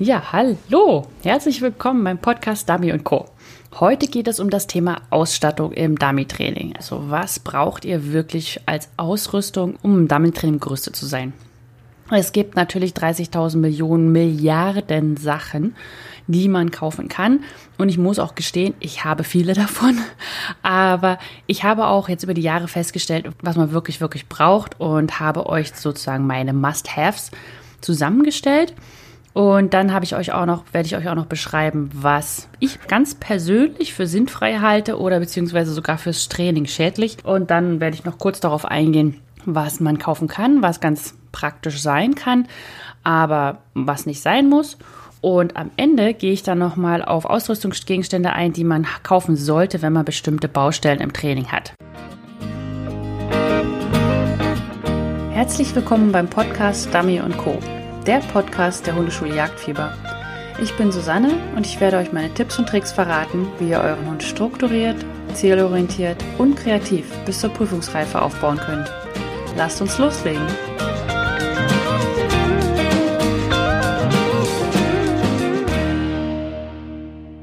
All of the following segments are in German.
Ja, hallo. Herzlich willkommen beim Podcast Dummy Co. Heute geht es um das Thema Ausstattung im Dummy-Training. Also was braucht ihr wirklich als Ausrüstung, um im Dummy-Training gerüstet zu sein? Es gibt natürlich 30.000 Millionen Milliarden Sachen, die man kaufen kann. Und ich muss auch gestehen, ich habe viele davon. Aber ich habe auch jetzt über die Jahre festgestellt, was man wirklich, wirklich braucht und habe euch sozusagen meine Must-Haves zusammengestellt. Und dann habe ich euch auch noch, werde ich euch auch noch beschreiben, was ich ganz persönlich für sinnfrei halte oder beziehungsweise sogar fürs Training schädlich. Und dann werde ich noch kurz darauf eingehen, was man kaufen kann, was ganz praktisch sein kann, aber was nicht sein muss. Und am Ende gehe ich dann nochmal auf Ausrüstungsgegenstände ein, die man kaufen sollte, wenn man bestimmte Baustellen im Training hat. Herzlich willkommen beim Podcast Dummy Co der Podcast der Hundeschule Jagdfieber. Ich bin Susanne und ich werde euch meine Tipps und Tricks verraten, wie ihr euren Hund strukturiert, zielorientiert und kreativ bis zur Prüfungsreife aufbauen könnt. Lasst uns loslegen!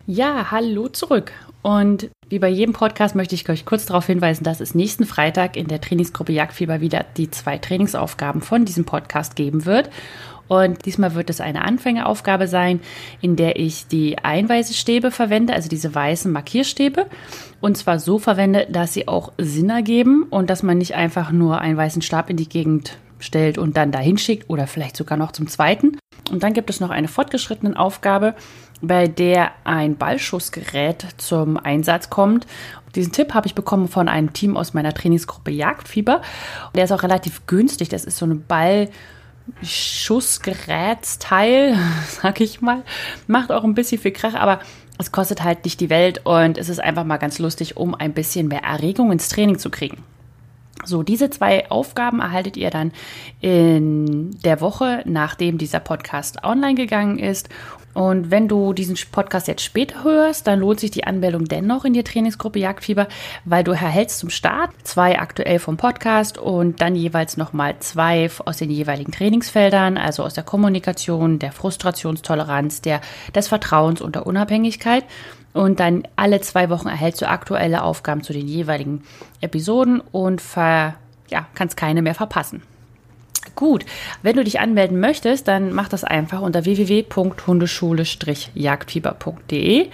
Ja, hallo zurück. Und wie bei jedem Podcast möchte ich euch kurz darauf hinweisen, dass es nächsten Freitag in der Trainingsgruppe Jagdfieber wieder die zwei Trainingsaufgaben von diesem Podcast geben wird. Und diesmal wird es eine Anfängeraufgabe sein, in der ich die Einweisestäbe verwende, also diese weißen Markierstäbe. Und zwar so verwende, dass sie auch Sinn ergeben und dass man nicht einfach nur einen weißen Stab in die Gegend stellt und dann dahin schickt oder vielleicht sogar noch zum zweiten. Und dann gibt es noch eine fortgeschrittene Aufgabe, bei der ein Ballschussgerät zum Einsatz kommt. Diesen Tipp habe ich bekommen von einem Team aus meiner Trainingsgruppe Jagdfieber. Der ist auch relativ günstig. Das ist so eine Ball- Schussgerätsteil, sag ich mal. Macht auch ein bisschen viel Krach, aber es kostet halt nicht die Welt und es ist einfach mal ganz lustig, um ein bisschen mehr Erregung ins Training zu kriegen. So, diese zwei Aufgaben erhaltet ihr dann in der Woche, nachdem dieser Podcast online gegangen ist. Und wenn du diesen Podcast jetzt später hörst, dann lohnt sich die Anmeldung dennoch in die Trainingsgruppe Jagdfieber, weil du erhältst zum Start zwei aktuell vom Podcast und dann jeweils nochmal zwei aus den jeweiligen Trainingsfeldern, also aus der Kommunikation, der Frustrationstoleranz, der, des Vertrauens und der Unabhängigkeit. Und dann alle zwei Wochen erhältst du aktuelle Aufgaben zu den jeweiligen Episoden und ver, ja, kannst keine mehr verpassen. Gut, wenn du dich anmelden möchtest, dann mach das einfach unter www.hundeschule-jagdfieber.de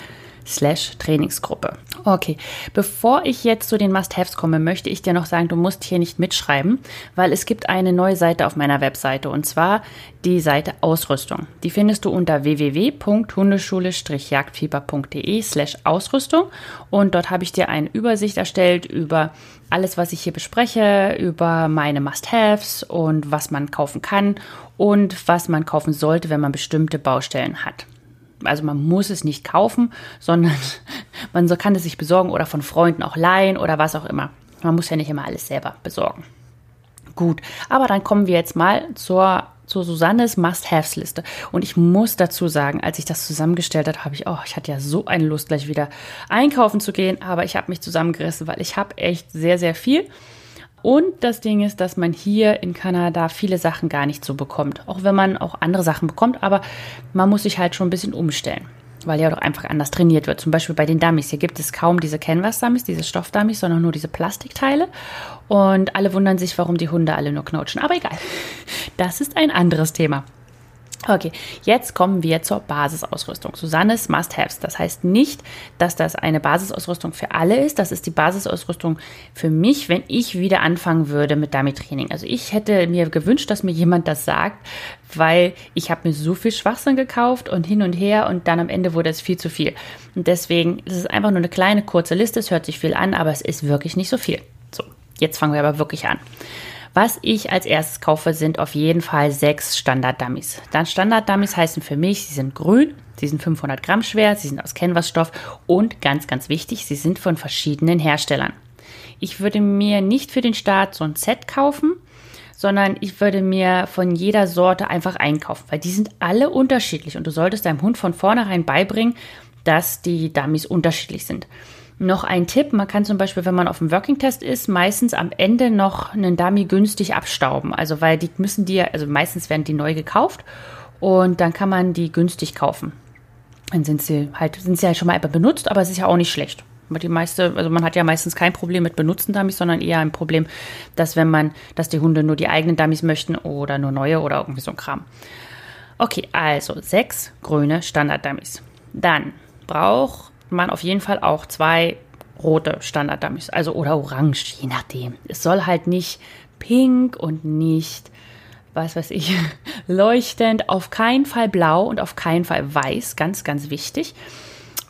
slash Trainingsgruppe. Okay, bevor ich jetzt zu den Must-Haves komme, möchte ich dir noch sagen, du musst hier nicht mitschreiben, weil es gibt eine neue Seite auf meiner Webseite und zwar die Seite Ausrüstung. Die findest du unter www.hundeschule-jagdfieber.de slash Ausrüstung und dort habe ich dir eine Übersicht erstellt über alles, was ich hier bespreche, über meine Must-Haves und was man kaufen kann und was man kaufen sollte, wenn man bestimmte Baustellen hat. Also man muss es nicht kaufen, sondern man kann es sich besorgen oder von Freunden auch leihen oder was auch immer. Man muss ja nicht immer alles selber besorgen. Gut, aber dann kommen wir jetzt mal zur, zur Susannes Must-Haves-Liste. Und ich muss dazu sagen, als ich das zusammengestellt habe, habe ich, oh, ich hatte ja so eine Lust, gleich wieder einkaufen zu gehen, aber ich habe mich zusammengerissen, weil ich habe echt sehr, sehr viel. Und das Ding ist, dass man hier in Kanada viele Sachen gar nicht so bekommt. Auch wenn man auch andere Sachen bekommt, aber man muss sich halt schon ein bisschen umstellen, weil ja doch einfach anders trainiert wird. Zum Beispiel bei den Dummies. Hier gibt es kaum diese Canvas-Dummies, diese Stoff-Dummies, sondern nur diese Plastikteile. Und alle wundern sich, warum die Hunde alle nur knautschen. Aber egal. Das ist ein anderes Thema. Okay, jetzt kommen wir zur Basisausrüstung. Susannes Must-Haves. Das heißt nicht, dass das eine Basisausrüstung für alle ist. Das ist die Basisausrüstung für mich, wenn ich wieder anfangen würde mit Dummy-Training. Also ich hätte mir gewünscht, dass mir jemand das sagt, weil ich habe mir so viel Schwachsinn gekauft und hin und her und dann am Ende wurde es viel zu viel. Und deswegen ist es einfach nur eine kleine, kurze Liste. Es hört sich viel an, aber es ist wirklich nicht so viel. So, jetzt fangen wir aber wirklich an. Was ich als erstes kaufe, sind auf jeden Fall sechs Standard-Dummies. Dann Standard-Dummies heißen für mich, sie sind grün, sie sind 500 Gramm schwer, sie sind aus Canvasstoff und ganz, ganz wichtig, sie sind von verschiedenen Herstellern. Ich würde mir nicht für den Start so ein Set kaufen, sondern ich würde mir von jeder Sorte einfach einkaufen, weil die sind alle unterschiedlich und du solltest deinem Hund von vornherein beibringen, dass die Dummies unterschiedlich sind. Noch ein Tipp, man kann zum Beispiel, wenn man auf dem Working Test ist, meistens am Ende noch einen Dummy günstig abstauben. Also weil die müssen die, also meistens werden die neu gekauft Und dann kann man die günstig kaufen. Dann sind sie halt, sind sie halt schon mal benutzt, aber es ist ja auch nicht schlecht. Die meiste, also man hat ja meistens kein Problem mit benutzten Dummies, sondern eher ein Problem, dass wenn man, dass die Hunde nur die eigenen Dummies möchten oder nur neue oder irgendwie so ein Kram. Okay, also sechs grüne Standard-Dummies. Dann braucht man auf jeden Fall auch zwei rote Standard-Dummies, also oder orange, je nachdem. Es soll halt nicht pink und nicht, was weiß ich, leuchtend, auf keinen Fall blau und auf keinen Fall weiß, ganz, ganz wichtig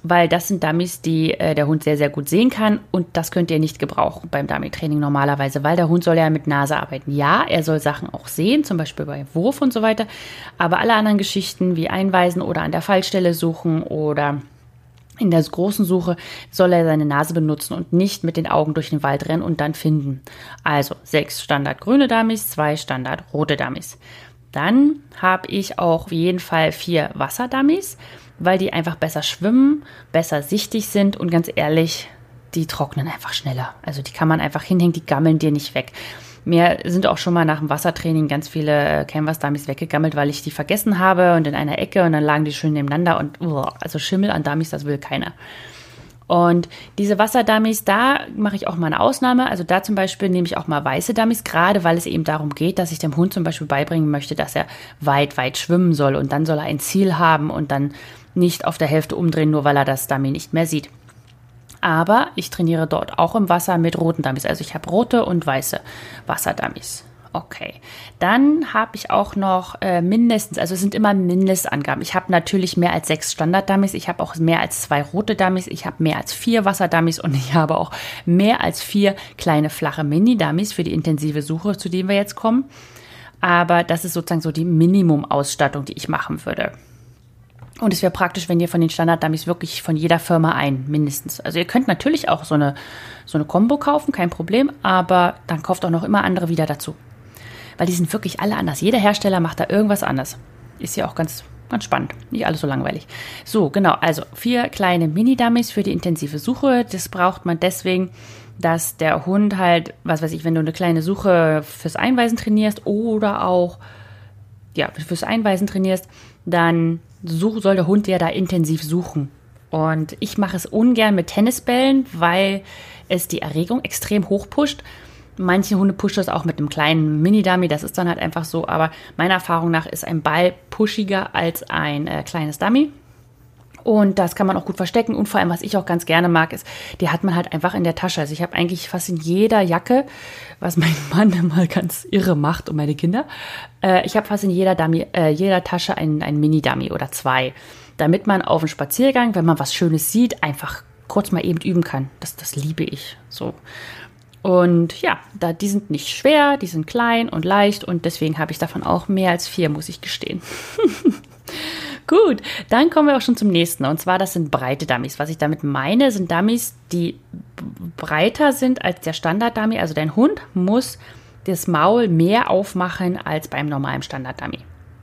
weil das sind Dummies, die äh, der Hund sehr, sehr gut sehen kann und das könnt ihr nicht gebrauchen beim Dummy-Training normalerweise, weil der Hund soll ja mit Nase arbeiten. Ja, er soll Sachen auch sehen, zum Beispiel bei Wurf und so weiter, aber alle anderen Geschichten wie Einweisen oder an der Fallstelle suchen oder in der großen Suche soll er seine Nase benutzen und nicht mit den Augen durch den Wald rennen und dann finden. Also sechs Standard grüne Dummies, zwei Standard rote Dummies. Dann habe ich auch auf jeden Fall vier Wasserdummies weil die einfach besser schwimmen, besser sichtig sind und ganz ehrlich, die trocknen einfach schneller. Also die kann man einfach hinhängen, die gammeln dir nicht weg. Mir sind auch schon mal nach dem Wassertraining ganz viele Canvas-Dummies weggegammelt, weil ich die vergessen habe und in einer Ecke und dann lagen die schön nebeneinander und uh, also Schimmel an Dummies, das will keiner. Und diese Wasserdummies, da mache ich auch mal eine Ausnahme. Also da zum Beispiel nehme ich auch mal weiße Dummies, gerade weil es eben darum geht, dass ich dem Hund zum Beispiel beibringen möchte, dass er weit, weit schwimmen soll und dann soll er ein Ziel haben und dann nicht auf der Hälfte umdrehen, nur weil er das Dummy nicht mehr sieht. Aber ich trainiere dort auch im Wasser mit roten Dummies. Also ich habe rote und weiße Wasserdummies. Okay, dann habe ich auch noch äh, mindestens, also es sind immer Mindestangaben. Ich habe natürlich mehr als sechs Standard-Dummies, ich habe auch mehr als zwei rote Dummies, ich habe mehr als vier Wasserdummies und ich habe auch mehr als vier kleine flache Mini-Dummies für die intensive Suche, zu denen wir jetzt kommen. Aber das ist sozusagen so die Minimum-Ausstattung, die ich machen würde. Und es wäre praktisch, wenn ihr von den Standard-Dummies wirklich von jeder Firma ein, mindestens. Also ihr könnt natürlich auch so eine, so eine Combo kaufen, kein Problem, aber dann kauft auch noch immer andere wieder dazu. Weil die sind wirklich alle anders. Jeder Hersteller macht da irgendwas anders. Ist ja auch ganz, ganz spannend. Nicht alles so langweilig. So, genau. Also vier kleine Mini-Dummies für die intensive Suche. Das braucht man deswegen, dass der Hund halt, was weiß ich, wenn du eine kleine Suche fürs Einweisen trainierst oder auch, ja, fürs Einweisen trainierst, dann such, soll der Hund ja da intensiv suchen. Und ich mache es ungern mit Tennisbällen, weil es die Erregung extrem hoch pusht. Manche Hunde pushen das auch mit einem kleinen Mini-Dummy, das ist dann halt einfach so. Aber meiner Erfahrung nach ist ein Ball pushiger als ein äh, kleines Dummy. Und das kann man auch gut verstecken. Und vor allem, was ich auch ganz gerne mag, ist, die hat man halt einfach in der Tasche. Also ich habe eigentlich fast in jeder Jacke, was mein Mann immer ganz irre macht und meine Kinder, äh, ich habe fast in jeder, Dummy, äh, jeder Tasche ein, ein Mini-Dummy oder zwei. Damit man auf dem Spaziergang, wenn man was Schönes sieht, einfach kurz mal eben üben kann. Das, das liebe ich so. Und ja, da, die sind nicht schwer, die sind klein und leicht und deswegen habe ich davon auch mehr als vier, muss ich gestehen. Gut, dann kommen wir auch schon zum nächsten. Und zwar, das sind breite Dummies. Was ich damit meine, sind Dummies, die breiter sind als der Standard-Dummy. Also dein Hund muss das Maul mehr aufmachen als beim normalen Standard-Dummy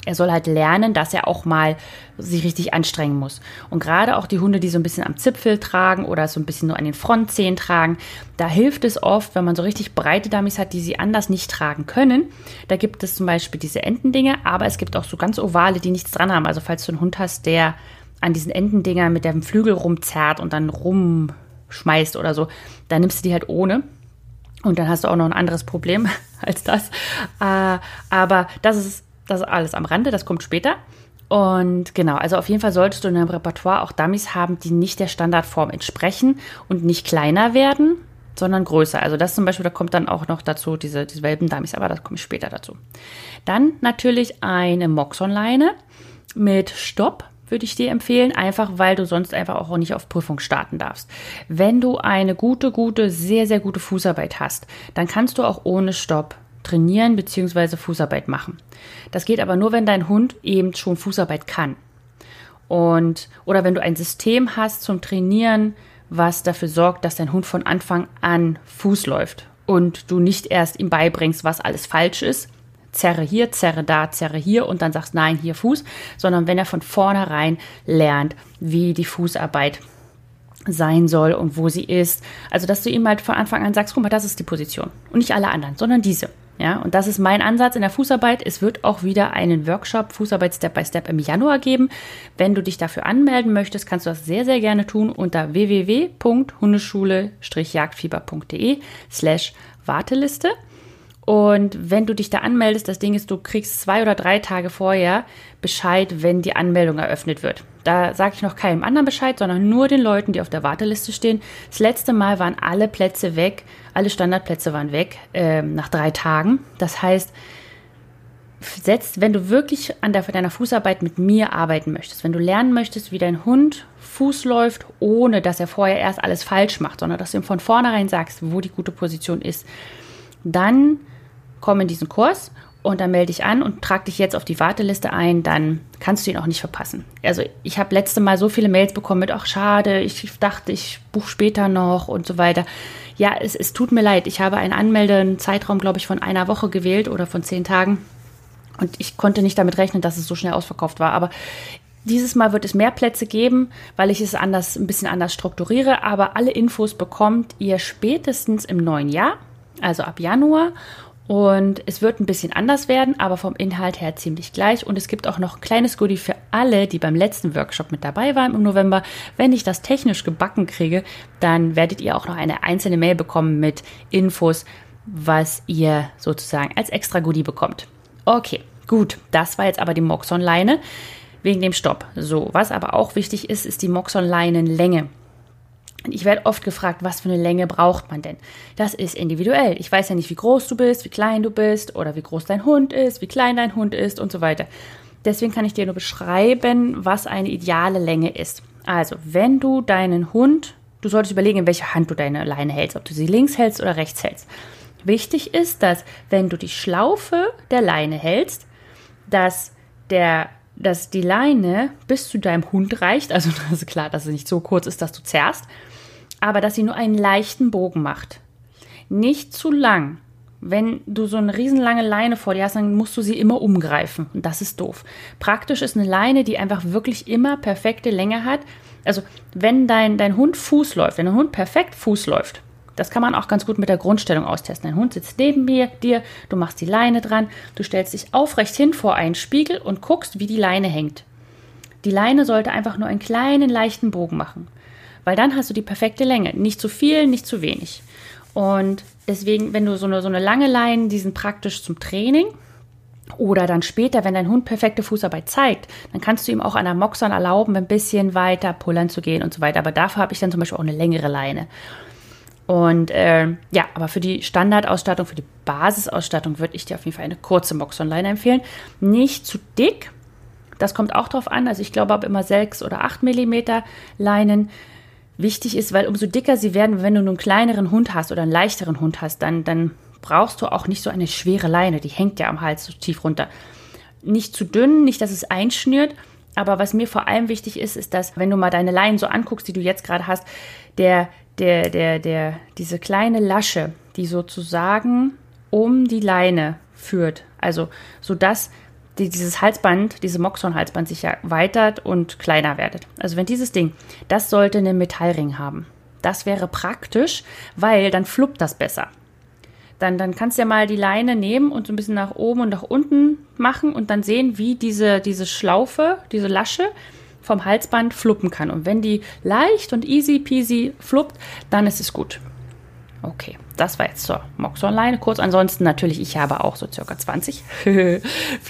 er soll halt lernen, dass er auch mal sich richtig anstrengen muss. Und gerade auch die Hunde, die so ein bisschen am Zipfel tragen oder so ein bisschen nur an den Frontzehen tragen, da hilft es oft, wenn man so richtig breite Dummies hat, die sie anders nicht tragen können. Da gibt es zum Beispiel diese Endendinge, aber es gibt auch so ganz ovale, die nichts dran haben. Also falls du einen Hund hast, der an diesen Endendingern mit dem Flügel rumzerrt und dann rumschmeißt oder so, dann nimmst du die halt ohne. Und dann hast du auch noch ein anderes Problem als das. Äh, aber das ist das ist alles am Rande, das kommt später. Und genau, also auf jeden Fall solltest du in deinem Repertoire auch Dummies haben, die nicht der Standardform entsprechen und nicht kleiner werden, sondern größer. Also das zum Beispiel, da kommt dann auch noch dazu diese, diese Welpen-Dummies, aber das komme ich später dazu. Dann natürlich eine Moxonleine mit Stopp, würde ich dir empfehlen, einfach weil du sonst einfach auch nicht auf Prüfung starten darfst. Wenn du eine gute, gute, sehr, sehr gute Fußarbeit hast, dann kannst du auch ohne Stopp trainieren bzw. Fußarbeit machen. Das geht aber nur, wenn dein Hund eben schon Fußarbeit kann. Und, oder wenn du ein System hast zum Trainieren, was dafür sorgt, dass dein Hund von Anfang an Fuß läuft und du nicht erst ihm beibringst, was alles falsch ist, zerre hier, zerre da, zerre hier und dann sagst, nein, hier Fuß, sondern wenn er von vornherein lernt, wie die Fußarbeit sein soll und wo sie ist. Also, dass du ihm halt von Anfang an sagst, guck mal, das ist die Position und nicht alle anderen, sondern diese. Ja, und das ist mein Ansatz in der Fußarbeit. Es wird auch wieder einen Workshop Fußarbeit Step by Step im Januar geben. Wenn du dich dafür anmelden möchtest, kannst du das sehr, sehr gerne tun unter www.hundeschule-jagdfieber.de slash Warteliste. Und wenn du dich da anmeldest, das Ding ist, du kriegst zwei oder drei Tage vorher Bescheid, wenn die Anmeldung eröffnet wird. Da sage ich noch keinem anderen Bescheid, sondern nur den Leuten, die auf der Warteliste stehen. Das letzte Mal waren alle Plätze weg, alle Standardplätze waren weg äh, nach drei Tagen. Das heißt, setzt, wenn du wirklich an der, deiner Fußarbeit mit mir arbeiten möchtest, wenn du lernen möchtest, wie dein Hund Fuß läuft, ohne dass er vorher erst alles falsch macht, sondern dass du ihm von vornherein sagst, wo die gute Position ist, dann komm in diesen Kurs und dann melde dich an und trag dich jetzt auf die Warteliste ein, dann kannst du ihn auch nicht verpassen. Also ich habe letzte Mal so viele Mails bekommen mit, ach schade, ich dachte, ich buche später noch und so weiter. Ja, es, es tut mir leid, ich habe einen Anmeldezeitraum, glaube ich, von einer Woche gewählt oder von zehn Tagen und ich konnte nicht damit rechnen, dass es so schnell ausverkauft war. Aber dieses Mal wird es mehr Plätze geben, weil ich es anders, ein bisschen anders strukturiere. Aber alle Infos bekommt ihr spätestens im neuen Jahr, also ab Januar. Und es wird ein bisschen anders werden, aber vom Inhalt her ziemlich gleich. Und es gibt auch noch ein kleines Goodie für alle, die beim letzten Workshop mit dabei waren im November. Wenn ich das technisch gebacken kriege, dann werdet ihr auch noch eine einzelne Mail bekommen mit Infos, was ihr sozusagen als extra Goodie bekommt. Okay, gut. Das war jetzt aber die Moxon-Leine wegen dem Stopp. So, was aber auch wichtig ist, ist die Moxon-Leinenlänge. Ich werde oft gefragt, was für eine Länge braucht man denn? Das ist individuell. Ich weiß ja nicht, wie groß du bist, wie klein du bist oder wie groß dein Hund ist, wie klein dein Hund ist und so weiter. Deswegen kann ich dir nur beschreiben, was eine ideale Länge ist. Also, wenn du deinen Hund, du solltest überlegen, in welcher Hand du deine Leine hältst, ob du sie links hältst oder rechts hältst. Wichtig ist, dass wenn du die Schlaufe der Leine hältst, dass der dass die Leine bis zu deinem Hund reicht, also klar, dass sie nicht so kurz ist, dass du zerrst, aber dass sie nur einen leichten Bogen macht. Nicht zu lang. Wenn du so eine riesenlange Leine vor dir hast, dann musst du sie immer umgreifen. Und das ist doof. Praktisch ist eine Leine, die einfach wirklich immer perfekte Länge hat. Also, wenn dein, dein Hund Fuß läuft, wenn dein Hund perfekt Fuß läuft, das kann man auch ganz gut mit der Grundstellung austesten. Dein Hund sitzt neben mir, dir, du machst die Leine dran, du stellst dich aufrecht hin vor einen Spiegel und guckst, wie die Leine hängt. Die Leine sollte einfach nur einen kleinen, leichten Bogen machen weil dann hast du die perfekte Länge. Nicht zu viel, nicht zu wenig. Und deswegen, wenn du so eine, so eine lange Leine, die sind praktisch zum Training. Oder dann später, wenn dein Hund perfekte Fußarbeit zeigt, dann kannst du ihm auch an der Moxern erlauben, ein bisschen weiter pullern zu gehen und so weiter. Aber dafür habe ich dann zum Beispiel auch eine längere Leine. Und äh, ja, aber für die Standardausstattung, für die Basisausstattung würde ich dir auf jeden Fall eine kurze Moxon-Leine empfehlen. Nicht zu dick, das kommt auch drauf an. Also ich glaube, ab immer 6 oder 8 Millimeter Leinen wichtig ist, weil umso dicker sie werden, wenn du einen kleineren Hund hast oder einen leichteren Hund hast, dann, dann brauchst du auch nicht so eine schwere Leine, die hängt ja am Hals so tief runter. Nicht zu dünn, nicht, dass es einschnürt, aber was mir vor allem wichtig ist, ist, dass, wenn du mal deine Leinen so anguckst, die du jetzt gerade hast, der, der, der, der, diese kleine Lasche, die sozusagen um die Leine führt, also so dass die, dieses Halsband, diese Moxon-Halsband sich ja weitert und kleiner werdet. Also wenn dieses Ding, das sollte einen Metallring haben. Das wäre praktisch, weil dann fluppt das besser. Dann, dann kannst du ja mal die Leine nehmen und so ein bisschen nach oben und nach unten machen und dann sehen, wie diese, diese Schlaufe, diese Lasche vom Halsband fluppen kann. Und wenn die leicht und easy peasy fluppt, dann ist es gut. Okay, das war jetzt zur Mox-Online. Kurz ansonsten natürlich, ich habe auch so circa 20 für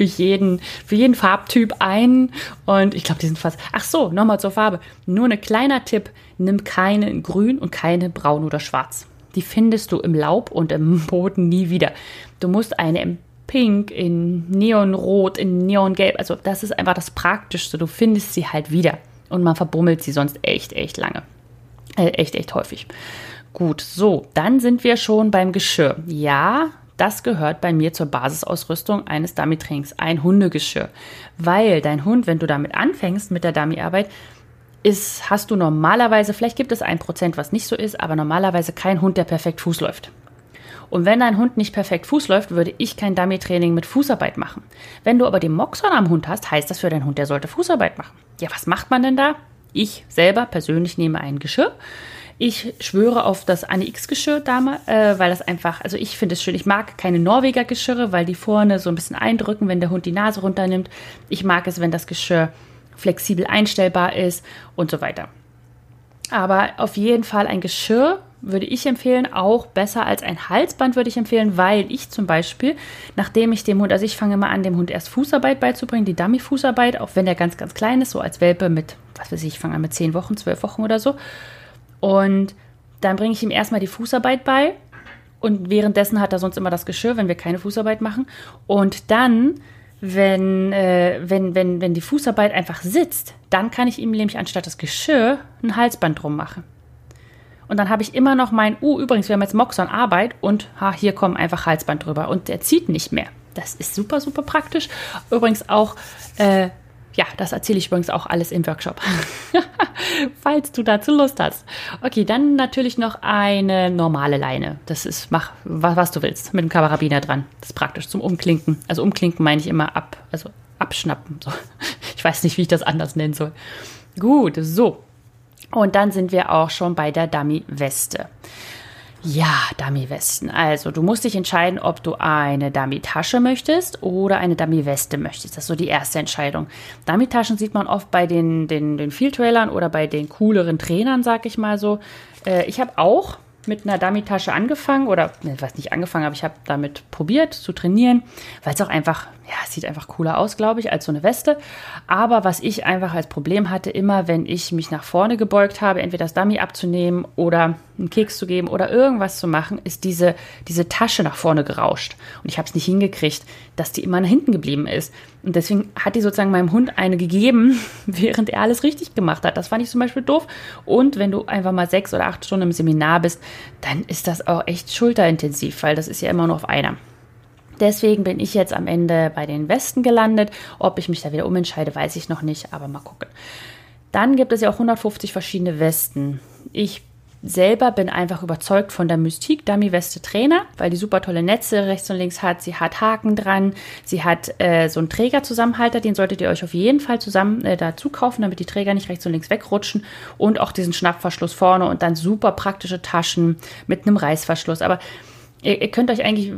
jeden, für jeden Farbtyp einen. Und ich glaube, die sind fast. Ach so, nochmal zur Farbe. Nur ein kleiner Tipp: Nimm keine in grün und keine braun oder schwarz. Die findest du im Laub und im Boden nie wieder. Du musst eine im Pink, in Neonrot, in Neongelb. Also, das ist einfach das Praktischste. Du findest sie halt wieder. Und man verbummelt sie sonst echt, echt lange. Äh, echt, echt häufig. Gut, so, dann sind wir schon beim Geschirr. Ja, das gehört bei mir zur Basisausrüstung eines Dummy-Trainings, ein Hundegeschirr. Weil dein Hund, wenn du damit anfängst mit der Dummy-Arbeit, ist, hast du normalerweise, vielleicht gibt es ein Prozent, was nicht so ist, aber normalerweise kein Hund, der perfekt Fuß läuft. Und wenn dein Hund nicht perfekt Fuß läuft, würde ich kein Dummy-Training mit Fußarbeit machen. Wenn du aber den Moxon am Hund hast, heißt das für deinen Hund, der sollte Fußarbeit machen. Ja, was macht man denn da? Ich selber persönlich nehme ein Geschirr, Ich schwöre auf das Anne X-Geschirr damals, äh, weil das einfach, also ich finde es schön. Ich mag keine Norweger Geschirre, weil die vorne so ein bisschen eindrücken, wenn der Hund die Nase runternimmt. Ich mag es, wenn das Geschirr flexibel einstellbar ist und so weiter. Aber auf jeden Fall ein Geschirr würde ich empfehlen, auch besser als ein Halsband würde ich empfehlen, weil ich zum Beispiel, nachdem ich dem Hund, also ich fange mal an, dem Hund erst Fußarbeit beizubringen, die Dummy-Fußarbeit, auch wenn der ganz, ganz klein ist, so als Welpe mit, was weiß ich, ich fange an mit zehn Wochen, zwölf Wochen oder so. Und dann bringe ich ihm erstmal die Fußarbeit bei und währenddessen hat er sonst immer das Geschirr, wenn wir keine Fußarbeit machen. Und dann wenn, äh, wenn, wenn, wenn die Fußarbeit einfach sitzt, dann kann ich ihm nämlich anstatt das Geschirr ein Halsband drum machen. Und dann habe ich immer noch mein, uh, übrigens, wir haben jetzt Moxon Arbeit und ha, hier kommen einfach Halsband drüber und der zieht nicht mehr. Das ist super, super praktisch. Übrigens auch äh, ja, das erzähle ich übrigens auch alles im Workshop, falls du dazu Lust hast. Okay, dann natürlich noch eine normale Leine. Das ist, mach was, was du willst, mit dem Karabiner dran. Das ist praktisch zum Umklinken. Also Umklinken meine ich immer ab, also abschnappen. So. Ich weiß nicht, wie ich das anders nennen soll. Gut, so. Und dann sind wir auch schon bei der Dummy-Weste. Ja, Dummy-Westen. Also, du musst dich entscheiden, ob du eine Dummy-Tasche möchtest oder eine Dummy-Weste möchtest. Das ist so die erste Entscheidung. Dummy-Taschen sieht man oft bei den, den, den Field-Trailern oder bei den cooleren Trainern, sag ich mal so. Äh, ich habe auch mit einer Dummy-Tasche angefangen oder, ich weiß nicht angefangen, aber ich habe damit probiert zu trainieren, weil es auch einfach, ja, sieht einfach cooler aus, glaube ich, als so eine Weste. Aber was ich einfach als Problem hatte, immer wenn ich mich nach vorne gebeugt habe, entweder das Dummy abzunehmen oder einen Keks zu geben oder irgendwas zu machen, ist diese, diese Tasche nach vorne gerauscht. Und ich habe es nicht hingekriegt, dass die immer nach hinten geblieben ist. Und deswegen hat die sozusagen meinem Hund eine gegeben, während er alles richtig gemacht hat. Das fand ich zum Beispiel doof. Und wenn du einfach mal sechs oder acht Stunden im Seminar bist, dann ist das auch echt schulterintensiv, weil das ist ja immer nur auf einer. Deswegen bin ich jetzt am Ende bei den Westen gelandet. Ob ich mich da wieder umentscheide, weiß ich noch nicht, aber mal gucken. Dann gibt es ja auch 150 verschiedene Westen. Ich selber bin einfach überzeugt von der Mystik Dummy Weste Trainer, weil die super tolle Netze rechts und links hat. Sie hat Haken dran. Sie hat äh, so einen Trägerzusammenhalter, den solltet ihr euch auf jeden Fall zusammen äh, dazu kaufen, damit die Träger nicht rechts und links wegrutschen. Und auch diesen Schnappverschluss vorne und dann super praktische Taschen mit einem Reißverschluss. Aber Ihr, ihr, könnt euch eigentlich,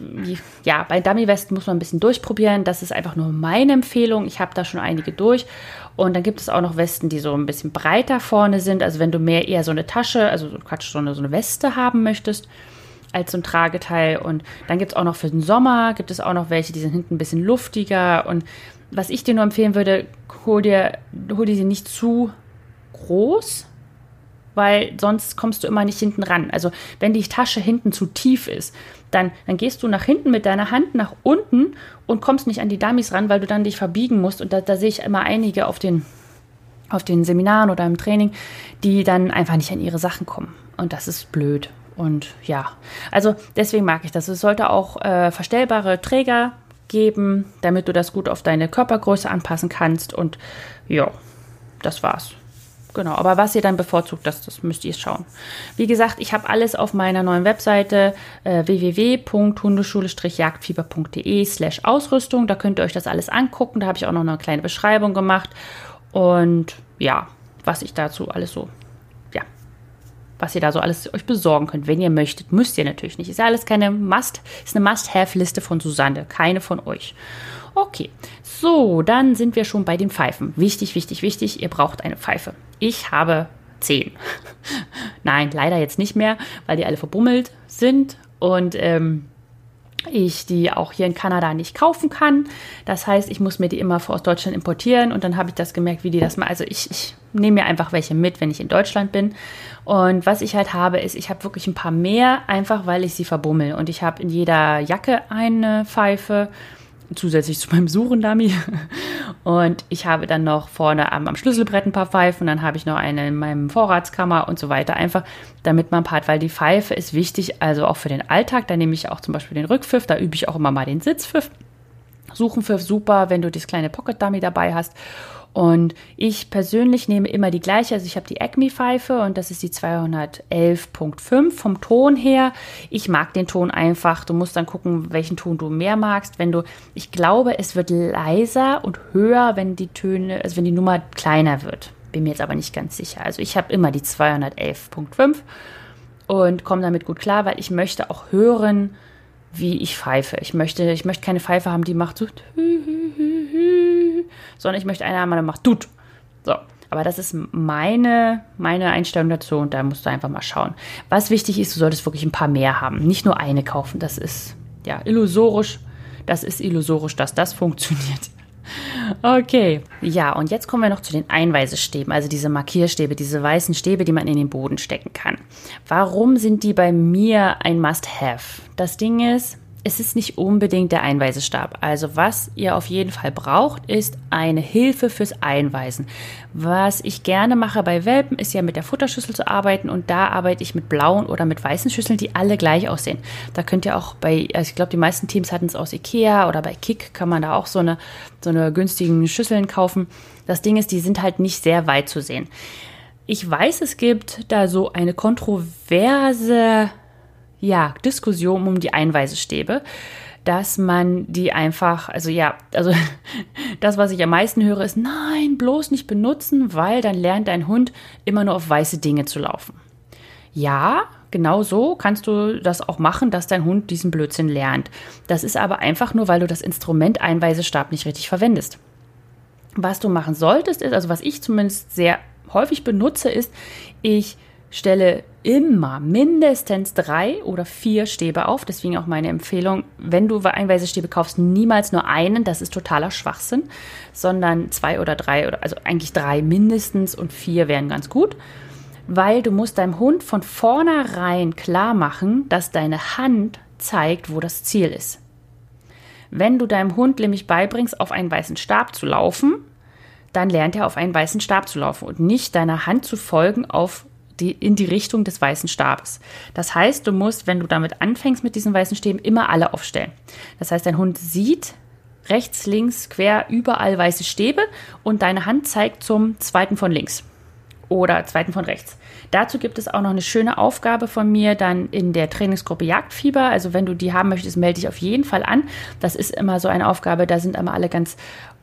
ja, bei Dummy Westen muss man ein bisschen durchprobieren. Das ist einfach nur meine Empfehlung. Ich habe da schon einige durch. Und dann gibt es auch noch Westen, die so ein bisschen breiter vorne sind. Also wenn du mehr eher so eine Tasche, also Quatsch, so eine, so eine Weste haben möchtest, als so ein Trageteil. Und dann gibt es auch noch für den Sommer, gibt es auch noch welche, die sind hinten ein bisschen luftiger. Und was ich dir nur empfehlen würde, hol dir, hol dir sie nicht zu groß, weil sonst kommst du immer nicht hinten ran. Also wenn die Tasche hinten zu tief ist, dann, dann gehst du nach hinten mit deiner Hand nach unten und kommst nicht an die Dummies ran, weil du dann dich verbiegen musst. Und da, da sehe ich immer einige auf den, auf den Seminaren oder im Training, die dann einfach nicht an ihre Sachen kommen. Und das ist blöd. Und ja, also deswegen mag ich das. Es sollte auch äh, verstellbare Träger geben, damit du das gut auf deine Körpergröße anpassen kannst. Und ja, das war's. Genau, aber was ihr dann bevorzugt, das, das müsst ihr schauen. Wie gesagt, ich habe alles auf meiner neuen Webseite äh, www.hundeschule-jagdfieber.de slash Ausrüstung. Da könnt ihr euch das alles angucken. Da habe ich auch noch eine kleine Beschreibung gemacht. Und ja, was ich dazu alles so, ja, was ihr da so alles euch besorgen könnt, wenn ihr möchtet. Müsst ihr natürlich nicht. Ist ja alles keine Must, ist eine Must-Have-Liste von Susanne, keine von euch. Okay, so, dann sind wir schon bei den Pfeifen. Wichtig, wichtig, wichtig, ihr braucht eine Pfeife. Ich habe zehn. Nein, leider jetzt nicht mehr, weil die alle verbummelt sind und ähm, ich die auch hier in Kanada nicht kaufen kann. Das heißt, ich muss mir die immer aus Deutschland importieren und dann habe ich das gemerkt, wie die das mal. Also ich, ich nehme mir einfach welche mit, wenn ich in Deutschland bin. Und was ich halt habe, ist, ich habe wirklich ein paar mehr, einfach weil ich sie verbummel. Und ich habe in jeder Jacke eine Pfeife zusätzlich zu meinem Suchendummy. Und ich habe dann noch vorne am, am, Schlüsselbrett ein paar Pfeifen, dann habe ich noch eine in meinem Vorratskammer und so weiter. Einfach, damit man part, weil die Pfeife ist wichtig, also auch für den Alltag. Da nehme ich auch zum Beispiel den Rückpfiff, da übe ich auch immer mal den Sitzpfiff. Suchenpfiff super, wenn du das kleine Pocket Dummy dabei hast. Und ich persönlich nehme immer die gleiche. Also ich habe die Acme-Pfeife und das ist die 211.5 vom Ton her. Ich mag den Ton einfach. Du musst dann gucken, welchen Ton du mehr magst. Wenn du, ich glaube, es wird leiser und höher, wenn die Töne, also wenn die Nummer kleiner wird bin mir jetzt aber nicht ganz sicher. Also ich habe immer die 211.5 und komme damit gut klar, weil ich möchte auch hören, wie ich pfeife. Ich möchte, ich möchte keine Pfeife haben, die macht so, sondern ich möchte eine haben, die macht tut. So. Aber das ist meine, meine Einstellung dazu und da musst du einfach mal schauen. Was wichtig ist, du solltest wirklich ein paar mehr haben. Nicht nur eine kaufen. Das ist ja illusorisch. Das ist illusorisch, dass das funktioniert. Okay, ja, und jetzt kommen wir noch zu den Einweisestäben, also diese Markierstäbe, diese weißen Stäbe, die man in den Boden stecken kann. Warum sind die bei mir ein Must-Have? Das Ding ist, es ist nicht unbedingt der Einweisestab. Also was ihr auf jeden Fall braucht, ist eine Hilfe fürs Einweisen. Was ich gerne mache bei Welpen, ist ja mit der Futterschüssel zu arbeiten und da arbeite ich mit blauen oder mit weißen Schüsseln, die alle gleich aussehen. Da könnt ihr auch bei, also ich glaube, die meisten Teams hatten es aus Ikea oder bei Kick kann man da auch so eine, so eine günstigen Schüsseln kaufen. Das Ding ist, die sind halt nicht sehr weit zu sehen. Ich weiß, es gibt da so eine kontroverse ja, Diskussion um die Einweisestäbe, dass man die einfach, also ja, also das, was ich am meisten höre, ist, nein, bloß nicht benutzen, weil dann lernt dein Hund immer nur auf weiße Dinge zu laufen. Ja, genau so kannst du das auch machen, dass dein Hund diesen Blödsinn lernt. Das ist aber einfach nur, weil du das Instrument Einweisestab nicht richtig verwendest. Was du machen solltest, ist, also was ich zumindest sehr häufig benutze, ist, ich stelle immer mindestens drei oder vier Stäbe auf. Deswegen auch meine Empfehlung, wenn du Einweisestäbe kaufst, niemals nur einen, das ist totaler Schwachsinn, sondern zwei oder drei oder also eigentlich drei mindestens und vier wären ganz gut. Weil du musst deinem Hund von vornherein klar machen, dass deine Hand zeigt, wo das Ziel ist. Wenn du deinem Hund nämlich beibringst, auf einen weißen Stab zu laufen, dann lernt er auf einen weißen Stab zu laufen und nicht deiner Hand zu folgen auf die, in die Richtung des weißen Stabes. Das heißt, du musst, wenn du damit anfängst mit diesen weißen Stäben, immer alle aufstellen. Das heißt, dein Hund sieht rechts, links, quer, überall weiße Stäbe und deine Hand zeigt zum zweiten von links oder zweiten von rechts. Dazu gibt es auch noch eine schöne Aufgabe von mir dann in der Trainingsgruppe Jagdfieber. Also wenn du die haben möchtest, melde dich auf jeden Fall an. Das ist immer so eine Aufgabe, da sind immer alle ganz,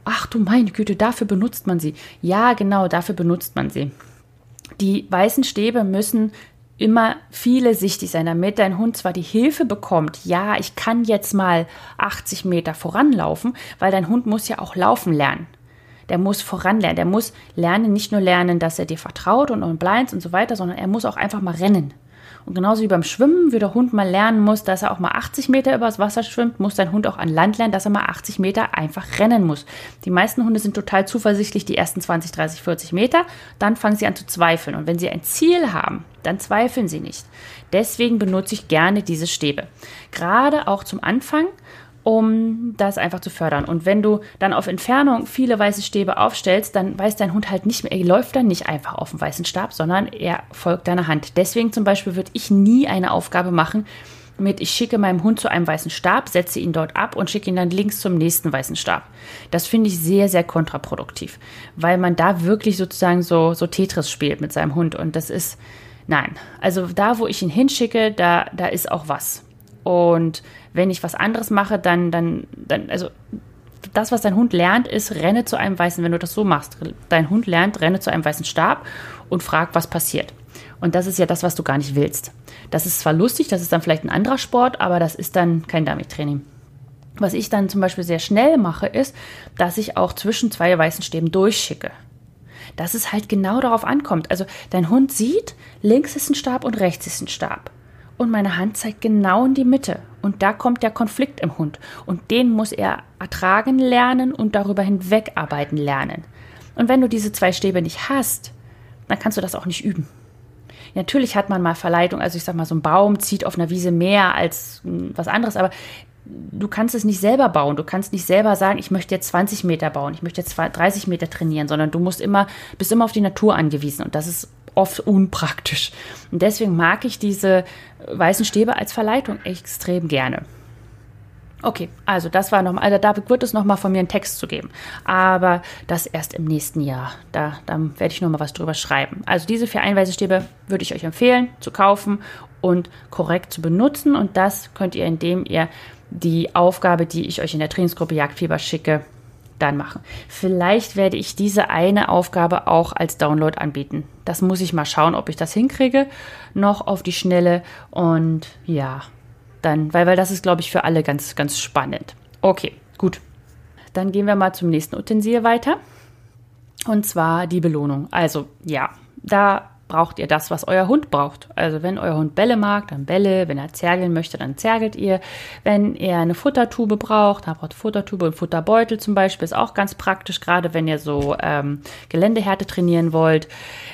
ach du meine Güte, dafür benutzt man sie. Ja, genau, dafür benutzt man sie. Die weißen Stäbe müssen immer viele sichtig sein, damit dein Hund zwar die Hilfe bekommt, ja, ich kann jetzt mal 80 Meter voranlaufen, weil dein Hund muss ja auch laufen lernen. Der muss voranlernen, der muss lernen, nicht nur lernen, dass er dir vertraut und, und blinds und so weiter, sondern er muss auch einfach mal rennen. Und genauso wie beim Schwimmen, wie der Hund mal lernen muss, dass er auch mal 80 Meter übers Wasser schwimmt, muss dein Hund auch an Land lernen, dass er mal 80 Meter einfach rennen muss. Die meisten Hunde sind total zuversichtlich die ersten 20, 30, 40 Meter, dann fangen sie an zu zweifeln. Und wenn sie ein Ziel haben, dann zweifeln sie nicht. Deswegen benutze ich gerne diese Stäbe. Gerade auch zum Anfang, um das einfach zu fördern. Und wenn du dann auf Entfernung viele weiße Stäbe aufstellst, dann weiß dein Hund halt nicht mehr, er läuft dann nicht einfach auf dem weißen Stab, sondern er folgt deiner Hand. Deswegen zum Beispiel würde ich nie eine Aufgabe machen mit, ich schicke meinem Hund zu einem weißen Stab, setze ihn dort ab und schicke ihn dann links zum nächsten weißen Stab. Das finde ich sehr, sehr kontraproduktiv, weil man da wirklich sozusagen so, so Tetris spielt mit seinem Hund und das ist, nein, also da, wo ich ihn hinschicke, da, da ist auch was. Und wenn ich was anderes mache, dann, dann, dann, also das, was dein Hund lernt, ist, renne zu einem weißen, wenn du das so machst. Dein Hund lernt, renne zu einem weißen Stab und frag, was passiert. Und das ist ja das, was du gar nicht willst. Das ist zwar lustig, das ist dann vielleicht ein anderer Sport, aber das ist dann kein Dummy-Training. Was ich dann zum Beispiel sehr schnell mache, ist, dass ich auch zwischen zwei weißen Stäben durchschicke. Dass es halt genau darauf ankommt. Also dein Hund sieht, links ist ein Stab und rechts ist ein Stab und meine Hand zeigt genau in die Mitte. Und da kommt der Konflikt im Hund. Und den muss er ertragen lernen und darüber hinwegarbeiten lernen. Und wenn du diese zwei Stäbe nicht hast, dann kannst du das auch nicht üben. Natürlich hat man mal Verleitung, also ich sag mal, so ein Baum zieht auf einer Wiese mehr als hm, was anderes, aber du kannst es nicht selber bauen. Du kannst nicht selber sagen, ich möchte jetzt 20 Meter bauen, ich möchte jetzt 30 Meter trainieren, sondern du musst immer, bist immer auf die Natur angewiesen. Und das ist oft unpraktisch. Und deswegen mag ich diese weißen Stäbe als Verleitung extrem gerne. Okay, also das war nochmal, also da wird es nochmal von mir einen Text zu geben. Aber das erst im nächsten Jahr. Da, da werde ich nochmal was drüber schreiben. Also diese vier Einweisestäbe würde ich euch empfehlen zu kaufen und korrekt zu benutzen. Und das könnt ihr, indem ihr die Aufgabe, die ich euch in der Trainingsgruppe Jagdfieber schicke, dann machen. Vielleicht werde ich diese eine Aufgabe auch als Download anbieten. Das muss ich mal schauen, ob ich das hinkriege, noch auf die Schnelle. Und ja, dann, weil, weil das ist, glaube ich, für alle ganz, ganz spannend. Okay, gut. Dann gehen wir mal zum nächsten Utensil weiter. Und zwar die Belohnung. Also ja, da braucht ihr das, was euer Hund braucht. Also wenn euer Hund Bälle mag, dann Bälle. Wenn er zergeln möchte, dann zergelt ihr. Wenn er eine Futtertube braucht, dann braucht Futtertube und Futterbeutel zum Beispiel. Ist auch ganz praktisch, gerade wenn ihr so ähm, Geländehärte trainieren wollt.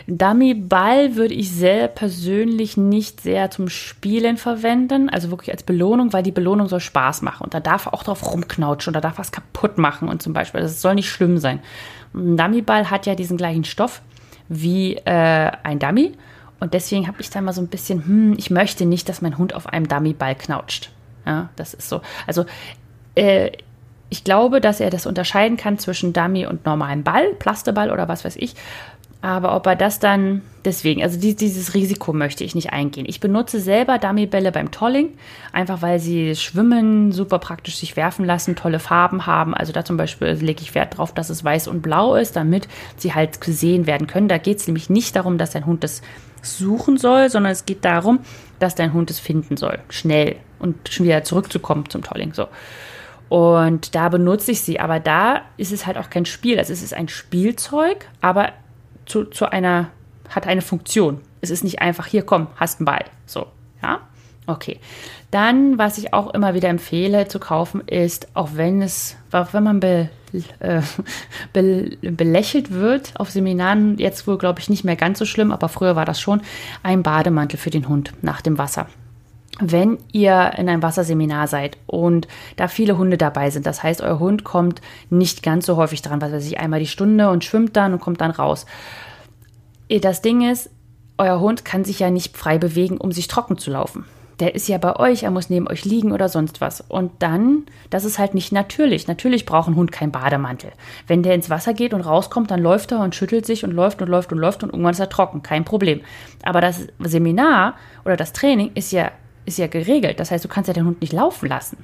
Dummy-Ball würde ich sehr persönlich nicht sehr zum Spielen verwenden. Also wirklich als Belohnung, weil die Belohnung soll Spaß machen. Und da darf er auch drauf rumknautschen oder darf was kaputt machen und zum Beispiel. Das soll nicht schlimm sein. Ein Dummyball hat ja diesen gleichen Stoff wie äh, ein Dummy. Und deswegen habe ich da mal so ein bisschen, hm, ich möchte nicht, dass mein Hund auf einem Dummyball knautscht. Ja, das ist so. Also, äh, ich glaube, dass er das unterscheiden kann zwischen Dummy und normalem Ball, Plasteball oder was weiß ich. Aber ob er das dann, deswegen, also die, dieses Risiko möchte ich nicht eingehen. Ich benutze selber Dummybälle beim Tolling, einfach weil sie schwimmen, super praktisch sich werfen lassen, tolle Farben haben. Also da zum Beispiel lege ich Wert drauf, dass es weiß und blau ist, damit sie halt gesehen werden können. Da geht es nämlich nicht darum, dass dein Hund das suchen soll, sondern es geht darum, dass dein Hund es finden soll. Schnell und schon wieder zurückzukommen zum Tolling. So. Und da benutze ich sie. Aber da ist es halt auch kein Spiel. Also es ist ein Spielzeug, aber zu, zu einer, hat eine Funktion. Es ist nicht einfach, hier komm, hast einen Ball. So, ja. Okay. Dann, was ich auch immer wieder empfehle zu kaufen, ist, auch wenn es, wenn man be, äh, be, belächelt wird auf Seminaren, jetzt wohl, glaube ich, nicht mehr ganz so schlimm, aber früher war das schon, ein Bademantel für den Hund nach dem Wasser. Wenn ihr in einem Wasserseminar seid und da viele Hunde dabei sind, das heißt, euer Hund kommt nicht ganz so häufig dran, was weiß ich, einmal die Stunde und schwimmt dann und kommt dann raus. Das Ding ist, euer Hund kann sich ja nicht frei bewegen, um sich trocken zu laufen. Der ist ja bei euch, er muss neben euch liegen oder sonst was. Und dann, das ist halt nicht natürlich. Natürlich braucht ein Hund keinen Bademantel. Wenn der ins Wasser geht und rauskommt, dann läuft er und schüttelt sich und läuft und läuft und läuft und irgendwann ist er trocken. Kein Problem. Aber das Seminar oder das Training ist ja, ist ja geregelt. Das heißt, du kannst ja den Hund nicht laufen lassen.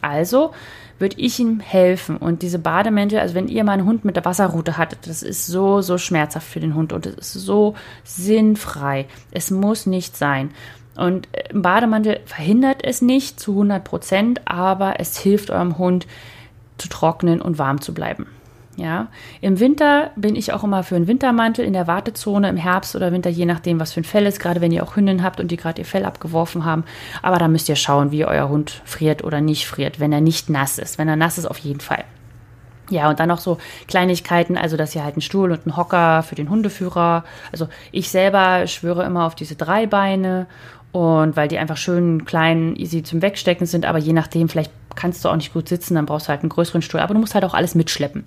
Also würde ich ihm helfen. Und diese Bademäntel, also wenn ihr mal einen Hund mit der Wasserrute hattet, das ist so, so schmerzhaft für den Hund und es ist so sinnfrei. Es muss nicht sein. Und ein Bademantel verhindert es nicht zu 100 Prozent, aber es hilft eurem Hund zu trocknen und warm zu bleiben. Ja, im Winter bin ich auch immer für einen Wintermantel in der Wartezone, im Herbst oder Winter, je nachdem, was für ein Fell ist, gerade wenn ihr auch Hündinnen habt und die gerade ihr Fell abgeworfen haben. Aber da müsst ihr schauen, wie euer Hund friert oder nicht friert, wenn er nicht nass ist. Wenn er nass ist, auf jeden Fall. Ja, und dann noch so Kleinigkeiten, also dass ihr halt einen Stuhl und einen Hocker für den Hundeführer. Also ich selber schwöre immer auf diese drei Beine und weil die einfach schön klein, easy zum Wegstecken sind, aber je nachdem, vielleicht kannst du auch nicht gut sitzen, dann brauchst du halt einen größeren Stuhl. Aber du musst halt auch alles mitschleppen.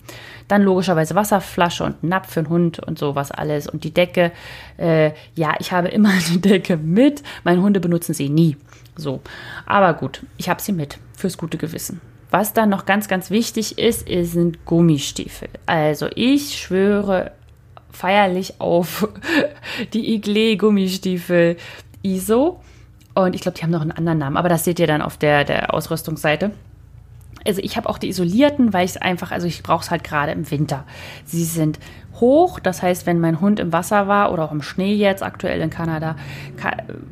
Dann logischerweise Wasserflasche und Napf für den Hund und sowas alles. Und die Decke, äh, ja, ich habe immer eine Decke mit. Meine Hunde benutzen sie nie. So. Aber gut, ich habe sie mit. Fürs gute Gewissen. Was dann noch ganz, ganz wichtig ist, sind Gummistiefel. Also ich schwöre feierlich auf die Igle Gummistiefel ISO. Und ich glaube, die haben noch einen anderen Namen, aber das seht ihr dann auf der, der Ausrüstungsseite. Also ich habe auch die isolierten, weil ich es einfach, also ich brauche es halt gerade im Winter. Sie sind hoch, das heißt, wenn mein Hund im Wasser war oder auch im Schnee jetzt aktuell in Kanada,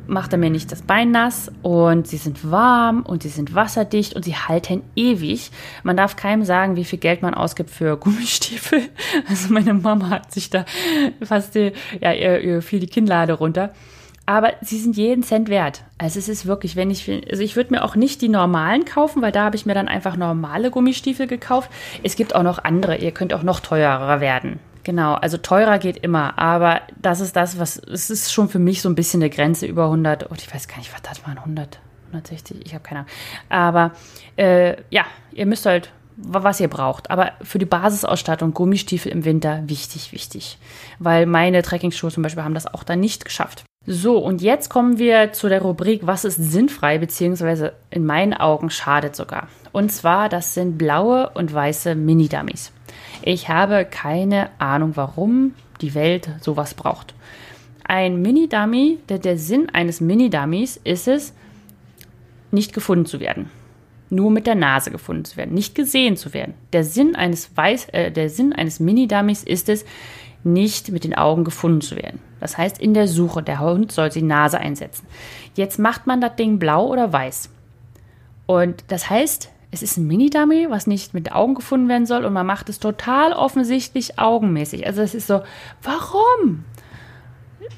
macht er mir nicht das Bein nass und sie sind warm und sie sind wasserdicht und sie halten ewig. Man darf keinem sagen, wie viel Geld man ausgibt für Gummistiefel. Also meine Mama hat sich da fast die, ja, ihr, ihr fiel die Kinnlade runter aber sie sind jeden Cent wert. Also es ist wirklich, wenn ich, also ich würde mir auch nicht die normalen kaufen, weil da habe ich mir dann einfach normale Gummistiefel gekauft. Es gibt auch noch andere, ihr könnt auch noch teurer werden. Genau, also teurer geht immer, aber das ist das, was, es ist schon für mich so ein bisschen eine Grenze über 100, oh, ich weiß gar nicht, was das waren, 100, 160, ich habe keine Ahnung. Aber äh, ja, ihr müsst halt was ihr braucht. Aber für die Basisausstattung Gummistiefel im Winter wichtig, wichtig. Weil meine Trekkingschuhe zum Beispiel haben das auch dann nicht geschafft. So, und jetzt kommen wir zu der Rubrik, was ist sinnfrei, beziehungsweise in meinen Augen schadet sogar. Und zwar, das sind blaue und weiße Mini-Dummies. Ich habe keine Ahnung, warum die Welt sowas braucht. Ein Mini-Dummy, der, der Sinn eines Mini-Dummies ist es, nicht gefunden zu werden. nur mit der Nase gefunden zu werden, nicht gesehen zu werden. Der Sinn eines Weiß, äh, der Sinn eines Mini-Dummies ist es, nicht mit den Augen gefunden zu werden. Das heißt, in der Suche, der Hund soll die Nase einsetzen. Jetzt macht man das Ding blau oder weiß. Und das heißt, es ist ein Mini-Dummy, was nicht mit Augen gefunden werden soll und man macht es total offensichtlich augenmäßig. Also es ist so, warum?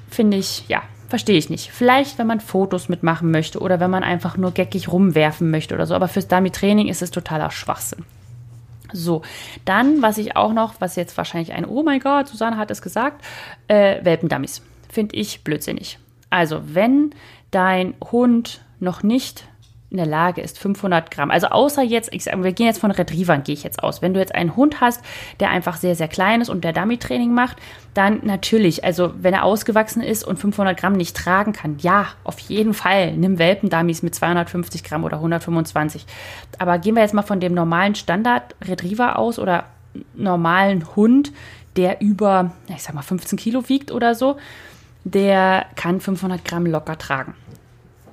Finde ich, ja, verstehe ich nicht. Vielleicht, wenn man Fotos mitmachen möchte oder wenn man einfach nur geckig rumwerfen möchte oder so. Aber fürs Dummy-Training ist es totaler Schwachsinn. So, dann, was ich auch noch, was jetzt wahrscheinlich ein, oh mein Gott, Susanne hat es gesagt, äh, Welpendummies. Finde ich blödsinnig. Also, wenn dein Hund noch nicht in der Lage ist, 500 Gramm. Also außer jetzt, ich sage, wir gehen jetzt von Retrievern, gehe ich jetzt aus. Wenn du jetzt einen Hund hast, der einfach sehr, sehr klein ist und der Dummy-Training macht, dann natürlich, also wenn er ausgewachsen ist und 500 Gramm nicht tragen kann, ja, auf jeden Fall, nimm Welpen-Dummies mit 250 Gramm oder 125. Aber gehen wir jetzt mal von dem normalen Standard-Retriever aus oder normalen Hund, der über, ich sag mal, 15 Kilo wiegt oder so, der kann 500 Gramm locker tragen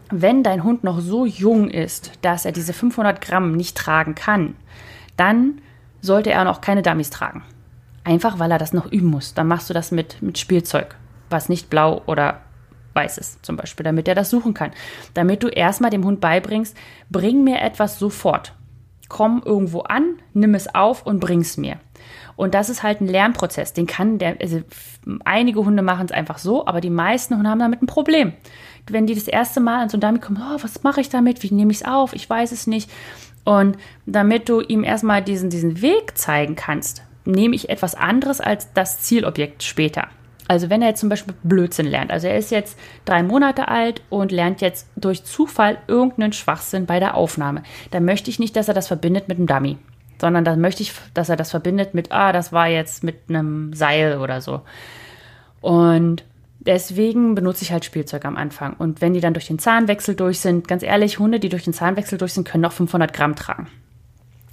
wenn dein Hund noch so jung ist, dass er diese 500 Gramm nicht tragen kann, dann sollte er noch keine Dummies tragen. Einfach weil er das noch üben muss. Dann machst du das mit, mit Spielzeug, was nicht blau oder weiß ist, zum Beispiel, damit er das suchen kann. Damit du erstmal dem Hund beibringst, bring mir etwas sofort. Komm irgendwo an, nimm es auf und bring es mir. Und das ist halt ein Lernprozess. Den kann der, also einige Hunde machen es einfach so, aber die meisten Hunde haben damit ein Problem wenn die das erste Mal an so Dummy kommen, oh, was mache ich damit? Wie nehme ich es auf? Ich weiß es nicht. Und damit du ihm erstmal diesen, diesen Weg zeigen kannst, nehme ich etwas anderes als das Zielobjekt später. Also wenn er jetzt zum Beispiel Blödsinn lernt, also er ist jetzt drei Monate alt und lernt jetzt durch Zufall irgendeinen Schwachsinn bei der Aufnahme, dann möchte ich nicht, dass er das verbindet mit einem Dummy, sondern dann möchte ich, dass er das verbindet mit, ah, das war jetzt mit einem Seil oder so. Und Deswegen benutze ich halt Spielzeug am Anfang. Und wenn die dann durch den Zahnwechsel durch sind, ganz ehrlich, Hunde, die durch den Zahnwechsel durch sind, können auch 500 Gramm tragen.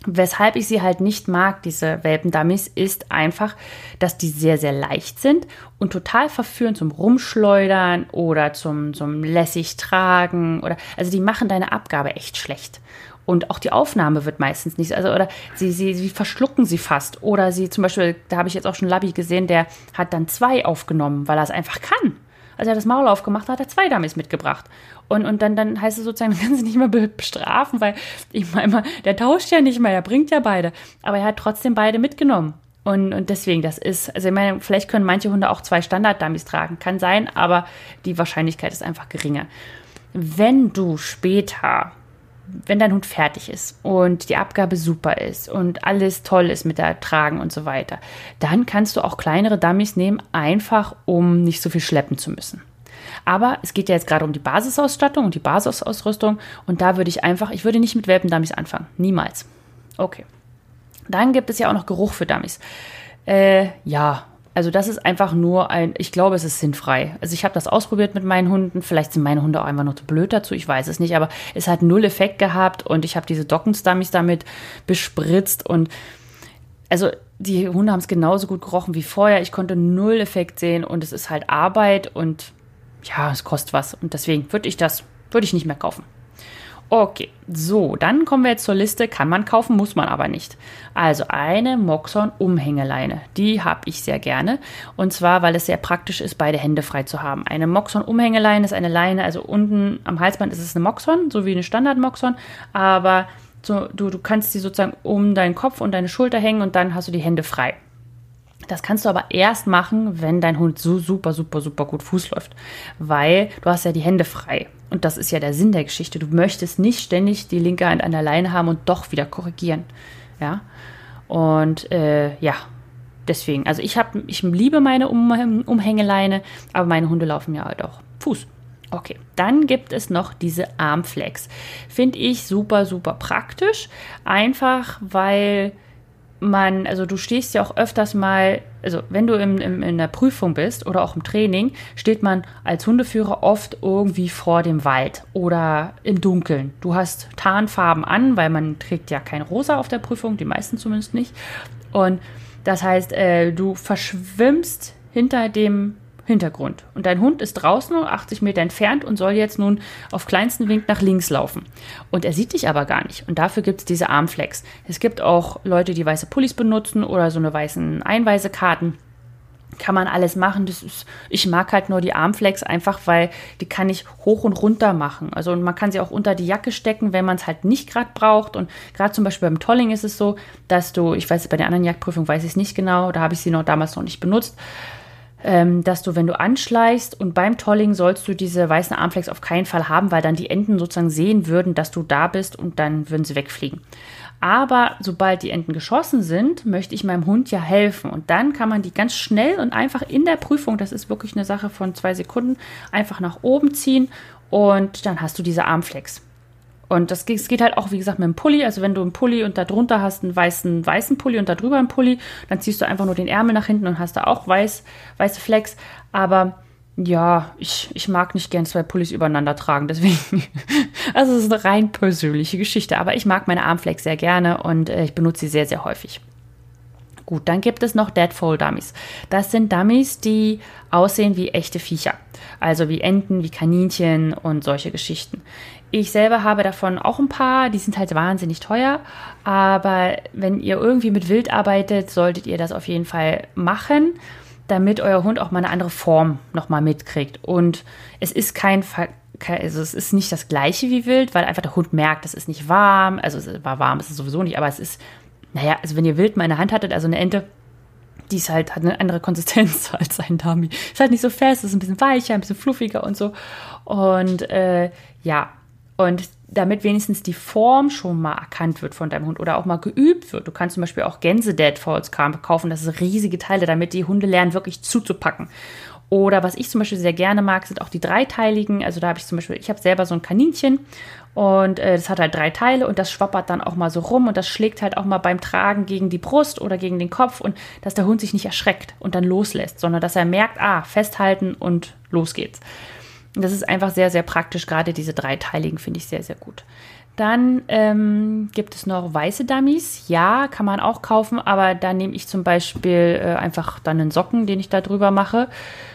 Weshalb ich sie halt nicht mag, diese Welpendummies, ist einfach, dass die sehr, sehr leicht sind und total verführen zum Rumschleudern oder zum, zum lässig tragen oder, also die machen deine Abgabe echt schlecht. Und auch die Aufnahme wird meistens nicht, also oder sie, sie, sie verschlucken sie fast. Oder sie zum Beispiel, da habe ich jetzt auch schon Labby gesehen, der hat dann zwei aufgenommen, weil er es einfach kann. Also er hat das Maul aufgemacht, hat er zwei Dummies mitgebracht. Und, und dann, dann heißt es sozusagen, man kann sie nicht mehr bestrafen, weil ich meine, der tauscht ja nicht mehr, er bringt ja beide. Aber er hat trotzdem beide mitgenommen. Und, und deswegen, das ist, also ich meine, vielleicht können manche Hunde auch zwei Standard-Dummies tragen, kann sein, aber die Wahrscheinlichkeit ist einfach geringer. Wenn du später wenn dein Hund fertig ist und die Abgabe super ist und alles toll ist mit der Tragen und so weiter, dann kannst du auch kleinere Dummies nehmen, einfach um nicht so viel schleppen zu müssen. Aber es geht ja jetzt gerade um die Basisausstattung und die Basisausrüstung und da würde ich einfach, ich würde nicht mit Welpen-Dummies anfangen. Niemals. Okay. Dann gibt es ja auch noch Geruch für Dummies. Äh, ja, also das ist einfach nur ein, ich glaube, es ist sinnfrei. Also ich habe das ausprobiert mit meinen Hunden. Vielleicht sind meine Hunde auch einfach nur zu blöd dazu, ich weiß es nicht. Aber es hat null Effekt gehabt und ich habe diese Dockenstummies damit bespritzt und also die Hunde haben es genauso gut gerochen wie vorher. Ich konnte null Effekt sehen und es ist halt Arbeit und ja, es kostet was. Und deswegen würde ich das, würde ich nicht mehr kaufen. Okay, so, dann kommen wir jetzt zur Liste. Kann man kaufen, muss man aber nicht. Also eine Moxon-Umhängeleine. Die habe ich sehr gerne. Und zwar, weil es sehr praktisch ist, beide Hände frei zu haben. Eine Moxon-Umhängeleine ist eine Leine, also unten am Halsband ist es eine Moxon, so wie eine Standard-Moxon. Aber so, du, du kannst sie sozusagen um deinen Kopf und deine Schulter hängen und dann hast du die Hände frei. Das kannst du aber erst machen, wenn dein Hund so super, super, super gut Fuß läuft. Weil du hast ja die Hände frei. Und das ist ja der Sinn der Geschichte. Du möchtest nicht ständig die linke Hand an der Leine haben und doch wieder korrigieren. Ja. Und äh, ja, deswegen. Also ich habe, ich liebe meine um Umhängeleine, aber meine Hunde laufen ja halt auch Fuß. Okay, dann gibt es noch diese Armflex. Finde ich super, super praktisch. Einfach, weil man, also du stehst ja auch öfters mal, also wenn du im, im, in der Prüfung bist oder auch im Training, steht man als Hundeführer oft irgendwie vor dem Wald oder im Dunkeln. Du hast Tarnfarben an, weil man trägt ja kein Rosa auf der Prüfung, die meisten zumindest nicht. Und das heißt, äh, du verschwimmst hinter dem Hintergrund. Und dein Hund ist draußen 80 Meter entfernt und soll jetzt nun auf kleinsten Wink nach links laufen. Und er sieht dich aber gar nicht. Und dafür gibt es diese Armflex. Es gibt auch Leute, die weiße Pullis benutzen oder so eine weißen Einweisekarten kann man alles machen. Das ist, ich mag halt nur die Armflex einfach, weil die kann ich hoch und runter machen. Also man kann sie auch unter die Jacke stecken, wenn man es halt nicht gerade braucht. Und gerade zum Beispiel beim Tolling ist es so, dass du, ich weiß, bei der anderen Jagdprüfung weiß ich es nicht genau, da habe ich sie noch damals noch nicht benutzt, ähm, dass du, wenn du anschleichst und beim Tolling sollst du diese weißen Armflex auf keinen Fall haben, weil dann die Enten sozusagen sehen würden, dass du da bist und dann würden sie wegfliegen. Aber sobald die Enten geschossen sind, möchte ich meinem Hund ja helfen. Und dann kann man die ganz schnell und einfach in der Prüfung, das ist wirklich eine Sache von zwei Sekunden, einfach nach oben ziehen und dann hast du diese Armflex. Und das geht, das geht halt auch, wie gesagt, mit dem Pulli. Also wenn du einen Pulli und da drunter hast einen weißen, weißen Pulli und da drüber einen Pulli, dann ziehst du einfach nur den Ärmel nach hinten und hast da auch weiß, weiße Flex. Aber ja, ich, ich mag nicht gern zwei Pullis übereinander tragen, deswegen. Also es ist eine rein persönliche Geschichte, aber ich mag meine Armflex sehr gerne und äh, ich benutze sie sehr, sehr häufig. Gut, dann gibt es noch Deadfold Dummies. Das sind Dummies, die aussehen wie echte Viecher. Also wie Enten, wie Kaninchen und solche Geschichten. Ich selber habe davon auch ein paar, die sind halt wahnsinnig teuer, aber wenn ihr irgendwie mit Wild arbeitet, solltet ihr das auf jeden Fall machen damit euer Hund auch mal eine andere Form nochmal mitkriegt. Und es ist kein, also es ist nicht das gleiche wie wild, weil einfach der Hund merkt, es ist nicht warm. Also es war warm, ist es sowieso nicht, aber es ist, naja, also wenn ihr wild mal in der Hand hattet, also eine Ente, die ist halt, hat eine andere Konsistenz als ein Dummy. Ist halt nicht so fest, ist ein bisschen weicher, ein bisschen fluffiger und so. Und äh, ja, und damit wenigstens die Form schon mal erkannt wird von deinem Hund oder auch mal geübt wird. Du kannst zum Beispiel auch Gänse-Deadfalls kaufen, das sind riesige Teile, damit die Hunde lernen, wirklich zuzupacken. Oder was ich zum Beispiel sehr gerne mag, sind auch die dreiteiligen. Also da habe ich zum Beispiel, ich habe selber so ein Kaninchen und äh, das hat halt drei Teile und das schwappert dann auch mal so rum und das schlägt halt auch mal beim Tragen gegen die Brust oder gegen den Kopf und dass der Hund sich nicht erschreckt und dann loslässt, sondern dass er merkt, ah, festhalten und los geht's. Das ist einfach sehr, sehr praktisch. Gerade diese dreiteiligen finde ich sehr, sehr gut. Dann ähm, gibt es noch weiße Dummies. Ja, kann man auch kaufen, aber da nehme ich zum Beispiel äh, einfach dann einen Socken, den ich da drüber mache,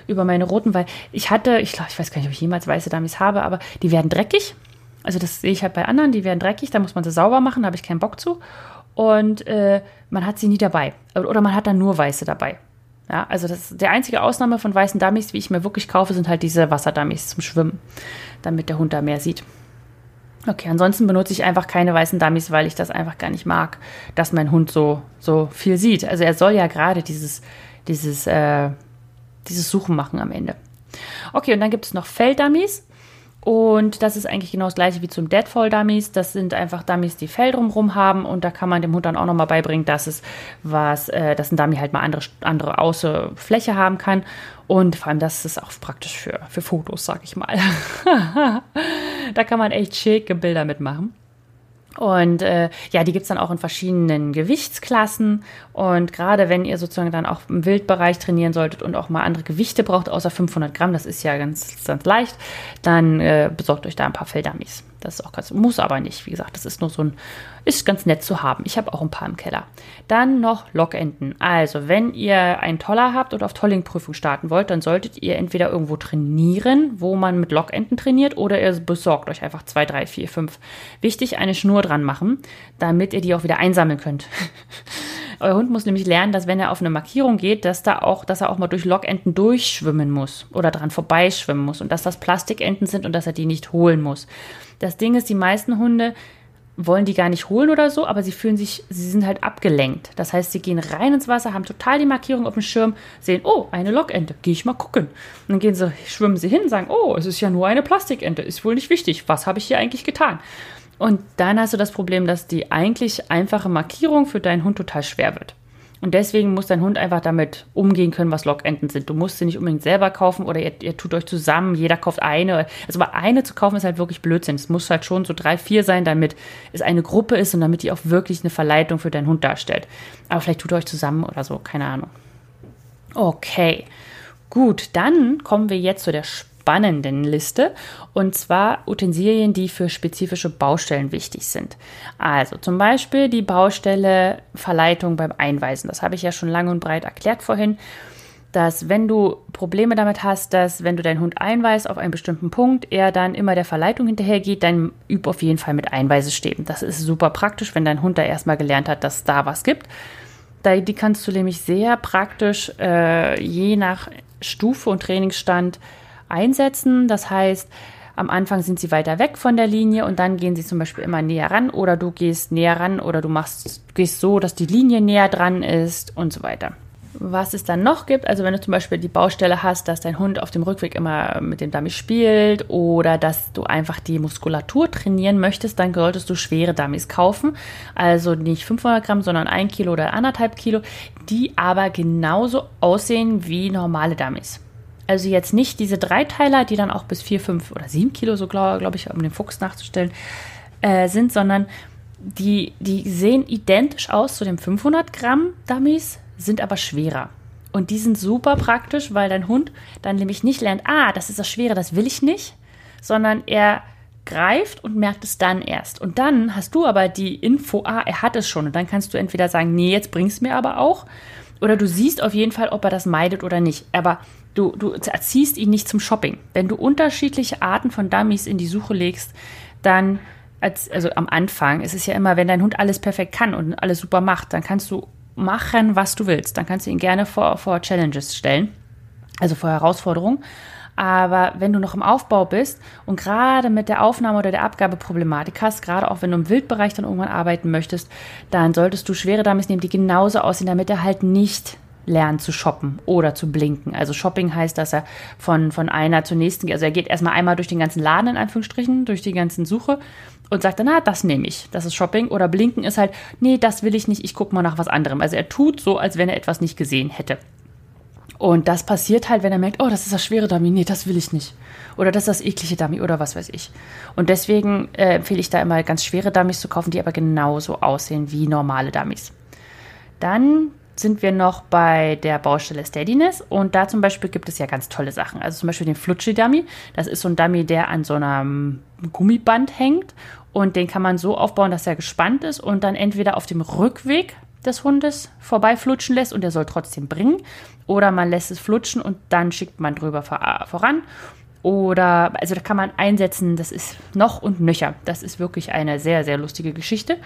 über meine roten, weil ich hatte, ich glaube, ich weiß gar nicht, ob ich jemals weiße Dummies habe, aber die werden dreckig. Also das sehe ich halt bei anderen, die werden dreckig, da muss man sie sauber machen, da habe ich keinen Bock zu. Und äh, man hat sie nie dabei. Oder man hat dann nur weiße dabei. Ja, also das der einzige Ausnahme von weißen Dummies, wie ich mir wirklich kaufe, sind halt diese Wasserdummies zum Schwimmen, damit der Hund da mehr sieht. Okay, ansonsten benutze ich einfach keine weißen Dummies, weil ich das einfach gar nicht mag, dass mein Hund so, so viel sieht. Also er soll ja gerade dieses, dieses, äh, dieses Suchen machen am Ende. Okay, und dann gibt es noch Felldummies. Und das ist eigentlich genau das gleiche wie zum Deadfall Dummies. Das sind einfach Dummies, die Fell drumherum haben und da kann man dem Hund dann auch nochmal beibringen, dass es was, äh, dass ein Dummy halt mal andere, andere Außenfläche haben kann. Und vor allem, das ist auch praktisch für, für Fotos, sag ich mal. da kann man echt schicke Bilder mitmachen. Und äh, ja, die gibt es dann auch in verschiedenen Gewichtsklassen. Und gerade wenn ihr sozusagen dann auch im Wildbereich trainieren solltet und auch mal andere Gewichte braucht, außer 500 Gramm, das ist ja ganz, ganz leicht, dann äh, besorgt euch da ein paar Felldummies. Das ist auch ganz, muss aber nicht. Wie gesagt, das ist nur so ein, ist ganz nett zu haben. Ich habe auch ein paar im Keller. Dann noch Lockenten. Also, wenn ihr einen Toller habt und auf Tollingprüfung starten wollt, dann solltet ihr entweder irgendwo trainieren, wo man mit Lockenten trainiert, oder ihr besorgt euch einfach zwei, drei, vier, fünf. Wichtig, eine Schnur dran machen, damit ihr die auch wieder einsammeln könnt. Euer Hund muss nämlich lernen, dass wenn er auf eine Markierung geht, dass da auch, dass er auch mal durch Lockenten durchschwimmen muss oder dran vorbeischwimmen muss und dass das Plastikenten sind und dass er die nicht holen muss. Das Ding ist, die meisten Hunde wollen die gar nicht holen oder so, aber sie fühlen sich, sie sind halt abgelenkt. Das heißt, sie gehen rein ins Wasser, haben total die Markierung auf dem Schirm, sehen, oh, eine Lockente, gehe ich mal gucken. Und dann gehen sie, schwimmen sie hin, sagen, oh, es ist ja nur eine Plastikente, ist wohl nicht wichtig. Was habe ich hier eigentlich getan? Und dann hast du das Problem, dass die eigentlich einfache Markierung für deinen Hund total schwer wird. Und deswegen muss dein Hund einfach damit umgehen können, was Lockenten sind. Du musst sie nicht unbedingt selber kaufen oder ihr, ihr, tut euch zusammen, jeder kauft eine. Also aber eine zu kaufen ist halt wirklich Blödsinn. Es muss halt schon so drei, vier sein, damit es eine Gruppe ist und damit die auch wirklich eine Verleitung für deinen Hund darstellt. Aber vielleicht tut ihr euch zusammen oder so, keine Ahnung. Okay. Gut, dann kommen wir jetzt zu der spannenden Liste und zwar Utensilien, die für spezifische Baustellen wichtig sind. Also zum Beispiel die Baustelle Verleitung beim Einweisen. Das habe ich ja schon lang und breit erklärt vorhin. dass wenn du Probleme damit hast, dass wenn du deinen Hund einweist auf einen bestimmten Punkt, er dann immer der Verleitung hinterhergeht, dann üb auf jeden Fall mit Einweisestäben. Das ist super praktisch, wenn dein Hund da erstmal gelernt hat, dass da was gibt. Da, die kannst du nämlich sehr praktisch äh, je nach Stufe und Trainingsstand einsetzen. Das heißt, am Anfang sind sie weiter weg von der Linie und dann gehen sie zum Beispiel immer näher ran oder du gehst näher ran oder du machst, gehst so, dass die Linie näher dran ist und so weiter. Was es dann noch gibt, also wenn du zum Beispiel die Baustelle hast, dass dein Hund auf dem Rückweg immer mit dem Dummy spielt oder dass du einfach die Muskulatur trainieren möchtest, dann solltest du schwere Dummies kaufen. Also nicht 500 Gramm, sondern 1 Kilo oder 1,5 Kilo, die aber genauso aussehen wie normale Dummies. Also jetzt nicht diese Dreiteiler, die dann auch bis 4, 5 oder 7 Kilo, so glaube glaub ich, um den Fuchs nachzustellen, äh, sind, sondern die, die sehen identisch aus zu den 500 Gramm Dummies, sind aber schwerer. Und die sind super praktisch, weil dein Hund dann nämlich nicht lernt, ah, das ist das Schwere, das will ich nicht, sondern er greift und merkt es dann erst. Und dann hast du aber die Info, ah, er hat es schon. Und dann kannst du entweder sagen, nee, jetzt bringst du mir aber auch. Oder du siehst auf jeden Fall, ob er das meidet oder nicht. Aber Du, du erziehst ihn nicht zum Shopping. Wenn du unterschiedliche Arten von Dummies in die Suche legst, dann, als, also am Anfang ist es ja immer, wenn dein Hund alles perfekt kann und alles super macht, dann kannst du machen, was du willst. Dann kannst du ihn gerne vor, vor Challenges stellen, also vor Herausforderungen. Aber wenn du noch im Aufbau bist und gerade mit der Aufnahme oder der Abgabe Problematik hast, gerade auch wenn du im Wildbereich dann irgendwann arbeiten möchtest, dann solltest du schwere Dummies nehmen, die genauso aussehen, damit er halt nicht lernt zu shoppen oder zu blinken. Also Shopping heißt, dass er von, von einer zur nächsten geht. Also er geht erstmal einmal durch den ganzen Laden in Anführungsstrichen, durch die ganzen Suche und sagt dann, na, das nehme ich. Das ist Shopping. Oder blinken ist halt, nee, das will ich nicht, ich gucke mal nach was anderem. Also er tut so, als wenn er etwas nicht gesehen hätte. Und das passiert halt, wenn er merkt, oh, das ist das schwere Dummy, nee, das will ich nicht. Oder das ist das eklige Dummy oder was weiß ich. Und deswegen äh, empfehle ich da immer ganz schwere Dummies zu kaufen, die aber genauso aussehen wie normale Dummies. Dann sind wir noch bei der Baustelle Steadiness und da zum Beispiel gibt es ja ganz tolle Sachen. Also zum Beispiel den Flutschi-Dummy. Das ist so ein Dummy, der an so einem Gummiband hängt und den kann man so aufbauen, dass er gespannt ist und dann entweder auf dem Rückweg des Hundes vorbeiflutschen lässt und er soll trotzdem bringen oder man lässt es flutschen und dann schickt man drüber voran. Oder, also da kann man einsetzen, das ist noch und nöcher. Das ist wirklich eine sehr, sehr lustige Geschichte.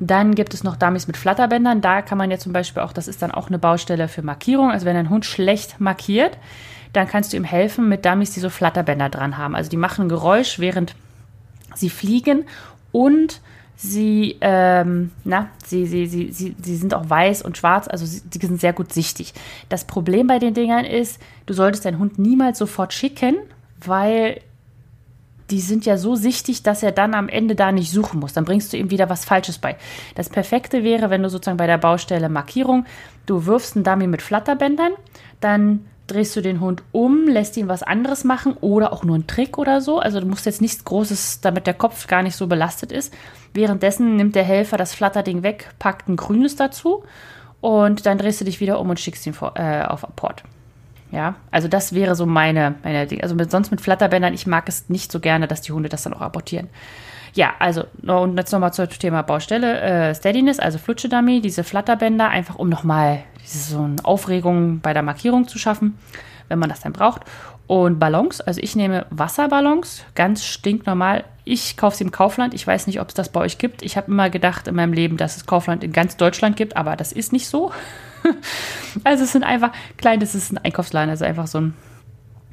Dann gibt es noch Dummies mit Flatterbändern. Da kann man ja zum Beispiel auch, das ist dann auch eine Baustelle für Markierung. Also wenn ein Hund schlecht markiert, dann kannst du ihm helfen mit Dummies, die so Flatterbänder dran haben. Also die machen Geräusch, während sie fliegen und sie, ähm, na, sie, sie, sie, sie, sie sind auch weiß und schwarz, also sie, sie sind sehr gut sichtig. Das Problem bei den Dingern ist, du solltest deinen Hund niemals sofort schicken, weil die sind ja so sichtig, dass er dann am Ende da nicht suchen muss. Dann bringst du ihm wieder was Falsches bei. Das Perfekte wäre, wenn du sozusagen bei der Baustelle Markierung, du wirfst einen Dummy mit Flatterbändern, dann drehst du den Hund um, lässt ihn was anderes machen oder auch nur einen Trick oder so. Also du musst jetzt nichts Großes, damit der Kopf gar nicht so belastet ist. Währenddessen nimmt der Helfer das Flatterding weg, packt ein grünes dazu und dann drehst du dich wieder um und schickst ihn vor, äh, auf Apport. Ja, also das wäre so meine, meine Dinge. Also mit, sonst mit Flatterbändern, ich mag es nicht so gerne, dass die Hunde das dann auch abortieren. Ja, also und jetzt nochmal zum Thema Baustelle. Äh, Steadiness, also Flutschedummy, diese Flatterbänder, einfach um nochmal so eine Aufregung bei der Markierung zu schaffen, wenn man das dann braucht. Und Ballons, also ich nehme Wasserballons, ganz stinknormal. Ich kaufe sie im Kaufland. Ich weiß nicht, ob es das bei euch gibt. Ich habe immer gedacht in meinem Leben, dass es Kaufland in ganz Deutschland gibt, aber das ist nicht so. also es sind einfach klein, das ist ein Einkaufsladen, also einfach so ein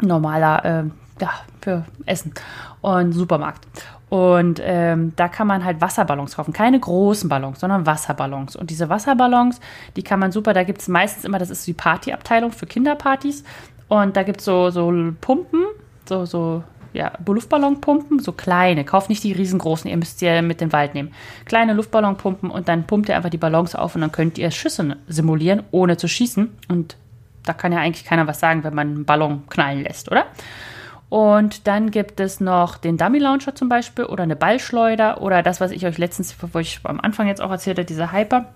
normaler, äh, ja, für Essen und Supermarkt. Und ähm, da kann man halt Wasserballons kaufen. Keine großen Ballons, sondern Wasserballons. Und diese Wasserballons, die kann man super, da gibt es meistens immer, das ist die Partyabteilung für Kinderpartys. Und da gibt es so, so Pumpen, so, so ja, Luftballonpumpen, so kleine. Kauft nicht die riesengroßen, ihr müsst sie mit den Wald nehmen. Kleine Luftballonpumpen und dann pumpt ihr einfach die Ballons auf und dann könnt ihr Schüsse simulieren, ohne zu schießen. Und da kann ja eigentlich keiner was sagen, wenn man einen Ballon knallen lässt, oder? Und dann gibt es noch den Dummy Launcher zum Beispiel oder eine Ballschleuder oder das, was ich euch letztens, wo ich am Anfang jetzt auch erzählt habe, dieser Hyper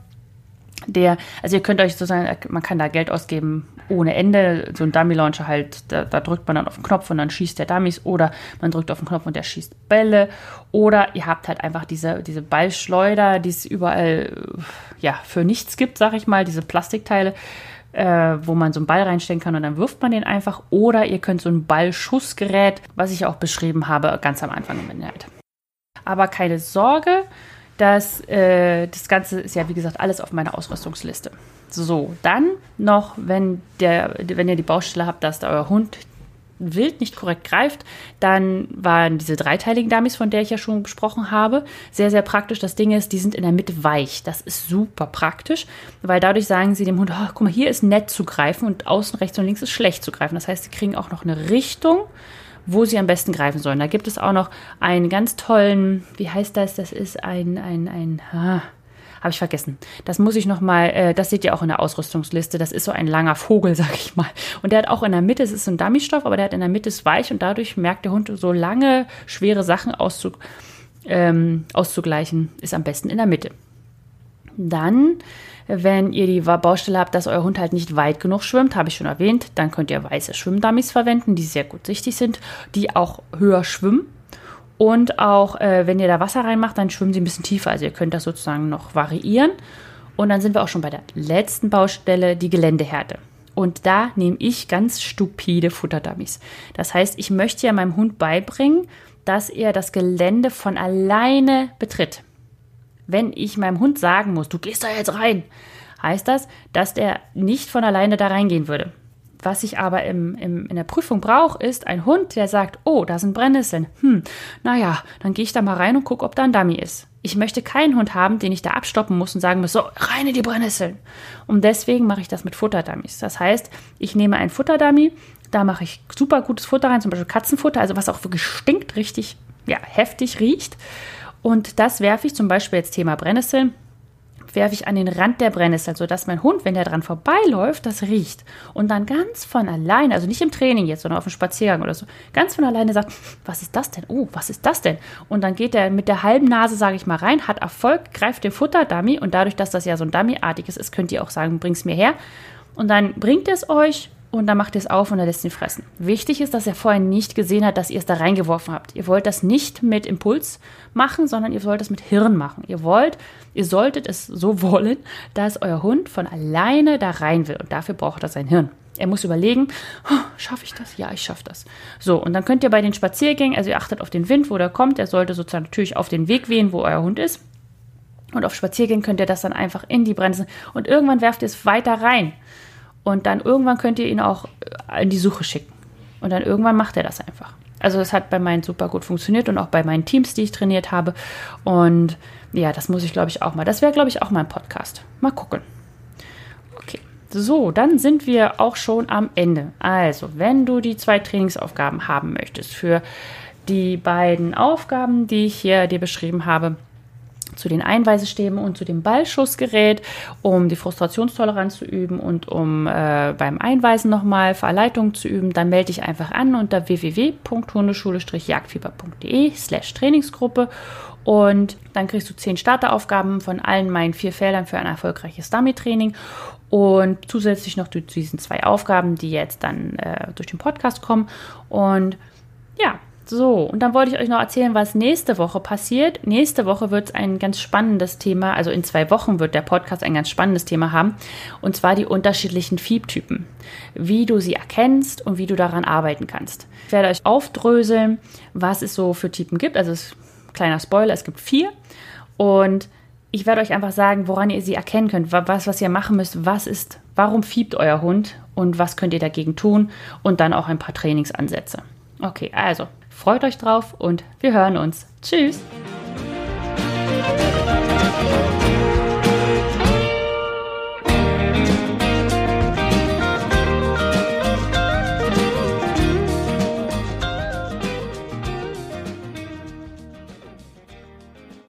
der, also ihr könnt euch sozusagen, man kann da Geld ausgeben ohne Ende. So ein Dummy Launcher halt, da, da, drückt man dann auf den Knopf und dann schießt der Dummies oder man drückt auf den Knopf und der schießt Bälle. Oder ihr habt halt einfach diese, diese Ballschleuder, die es überall ja, für nichts gibt, sag ich mal, diese Plastikteile. äh, wo man so einen Ball reinstecken kann und dann wirft man den einfach. Oder ihr könnt so ein Ballschussgerät, was ich auch beschrieben habe, ganz am Anfang im Inhalt. Aber keine Sorge, das, äh, das Ganze ist ja, wie gesagt, alles auf meiner Ausrüstungsliste. So, dann noch, wenn, der, wenn ihr die Baustelle habt, dass euer Hund wild nicht korrekt greift, dann waren diese dreiteiligen Dummies, von der ich ja schon besprochen habe, sehr, sehr praktisch. Das Ding ist, die sind in der Mitte weich. Das ist super praktisch, weil dadurch sagen sie dem Hund, oh, guck mal, hier ist nett zu greifen und außen rechts und links ist schlecht zu greifen. Das heißt, sie kriegen auch noch eine Richtung, wo sie am besten greifen sollen. Da gibt es auch noch einen ganz tollen, wie heißt das? Das ist ein, ein, ein, ah, habe ich vergessen. Das muss ich noch mal, äh, das seht ihr auch in der Ausrüstungsliste. Das ist so ein langer Vogel, sag ich mal. Und der hat auch in der Mitte, es ist so ein Dummystoff, aber der hat in der Mitte ist weich und dadurch merkt der Hund so lange, schwere Sachen auszu, ähm, auszugleichen, ist am besten in der Mitte. Dann, wenn ihr die Baustelle habt, dass euer Hund halt nicht weit genug schwimmt, habe ich schon erwähnt, dann könnt ihr weiße Schwimmdummies verwenden, die sehr gut sichtig sind, die auch höher schwimmen und auch, äh, wenn ihr da Wasser reinmacht, dann schwimmen sie ein bisschen tiefer. Also ihr könnt das sozusagen noch variieren. Und dann sind wir auch schon bei der letzten Baustelle, die Geländehärte. Und da nehme ich ganz stupide Futterdummies. Das heißt, ich möchte ja meinem Hund beibringen, dass er das Gelände von alleine betritt. Wenn ich meinem Hund sagen muss, du gehst da jetzt rein, heißt das, dass der nicht von alleine da reingehen würde. Was ich aber im, im, in der Prüfung brauche, ist ein Hund, der sagt, oh, da sind Brennnesseln. Hm, naja, dann gehe ich da mal rein und gucke, ob da ein Dummy ist. Ich möchte keinen Hund haben, den ich da abstoppen muss und sagen muss, so, rein in die Brennnesseln. Und deswegen mache ich das mit Futterdummies. Das heißt, ich nehme einen Futterdummy, da mache ich super gutes Futter rein, zum Beispiel Katzenfutter, also was auch wirklich stinkt, richtig, ja, heftig riecht. Und das werfe ich zum Beispiel jetzt Thema Brennnesseln werfe ich an den Rand der Brennnessel, sodass mein Hund, wenn der dran vorbeiläuft, das riecht. Und dann ganz von alleine, also nicht im Training jetzt, sondern auf dem Spaziergang oder so, ganz von alleine sagt, was ist das denn? Oh, was ist das denn? Und dann geht er mit der halben Nase, sage ich mal, rein, hat Erfolg, greift den Futterdummy und dadurch, dass das ja so ein Dummy-artiges ist, könnt ihr auch sagen, bring's mir her. Und dann bringt es euch und dann macht ihr es auf und er lässt ihn fressen. Wichtig ist, dass er vorher nicht gesehen hat, dass ihr es da reingeworfen habt. Ihr wollt das nicht mit Impuls machen, sondern ihr sollt es mit Hirn machen. Ihr wollt, ihr solltet es so wollen, dass euer Hund von alleine da rein will und dafür braucht er sein Hirn. Er muss überlegen, oh, schaffe ich das? Ja, ich schaffe das. So, und dann könnt ihr bei den Spaziergängen, also ihr achtet auf den Wind, wo der kommt, er sollte sozusagen natürlich auf den Weg wehen, wo euer Hund ist. Und auf Spaziergängen könnt ihr das dann einfach in die Bremse und irgendwann werft ihr es weiter rein. Und dann irgendwann könnt ihr ihn auch äh, in die Suche schicken. Und dann irgendwann macht er das einfach. Also es hat bei meinen super gut funktioniert und auch bei meinen Teams, die ich trainiert habe. Und ja, das muss ich, glaube ich, auch mal. Das wäre, glaube ich, auch mein Podcast. Mal gucken. Okay. So, dann sind wir auch schon am Ende. Also, wenn du die zwei Trainingsaufgaben haben möchtest für die beiden Aufgaben, die ich hier dir beschrieben habe, zu den Einweisestäben und zu dem Ballschussgerät, um die Frustrationstoleranz zu üben und um äh, beim Einweisen nochmal Verleitung zu üben, dann melde dich einfach an unter www.hundeschule-jagdfieber.de slash Trainingsgruppe und dann kriegst du zehn Starteraufgaben von allen meinen vier Feldern für ein erfolgreiches Dummy-Training und zusätzlich noch zu diesen zwei Aufgaben, die jetzt dann äh, durch den Podcast kommen. Und ja, so, und dann wollte ich euch noch erzählen, was nächste Woche passiert. Nächste Woche wird es ein ganz spannendes Thema, also in zwei Wochen wird der Podcast ein ganz spannendes Thema haben, und zwar die unterschiedlichen Fiebtypen. Wie du sie erkennst und wie du daran arbeiten kannst. Ich werde euch aufdröseln, was es so für Typen gibt. Also, kleiner Spoiler, es gibt vier. Und ich werde euch einfach sagen, woran ihr sie erkennen könnt, was, was ihr machen müsst, was ist, warum fiebt euer Hund und was könnt ihr dagegen tun und dann auch ein paar Trainingsansätze. Okay, also Freut euch drauf und wir hören uns. Tschüss!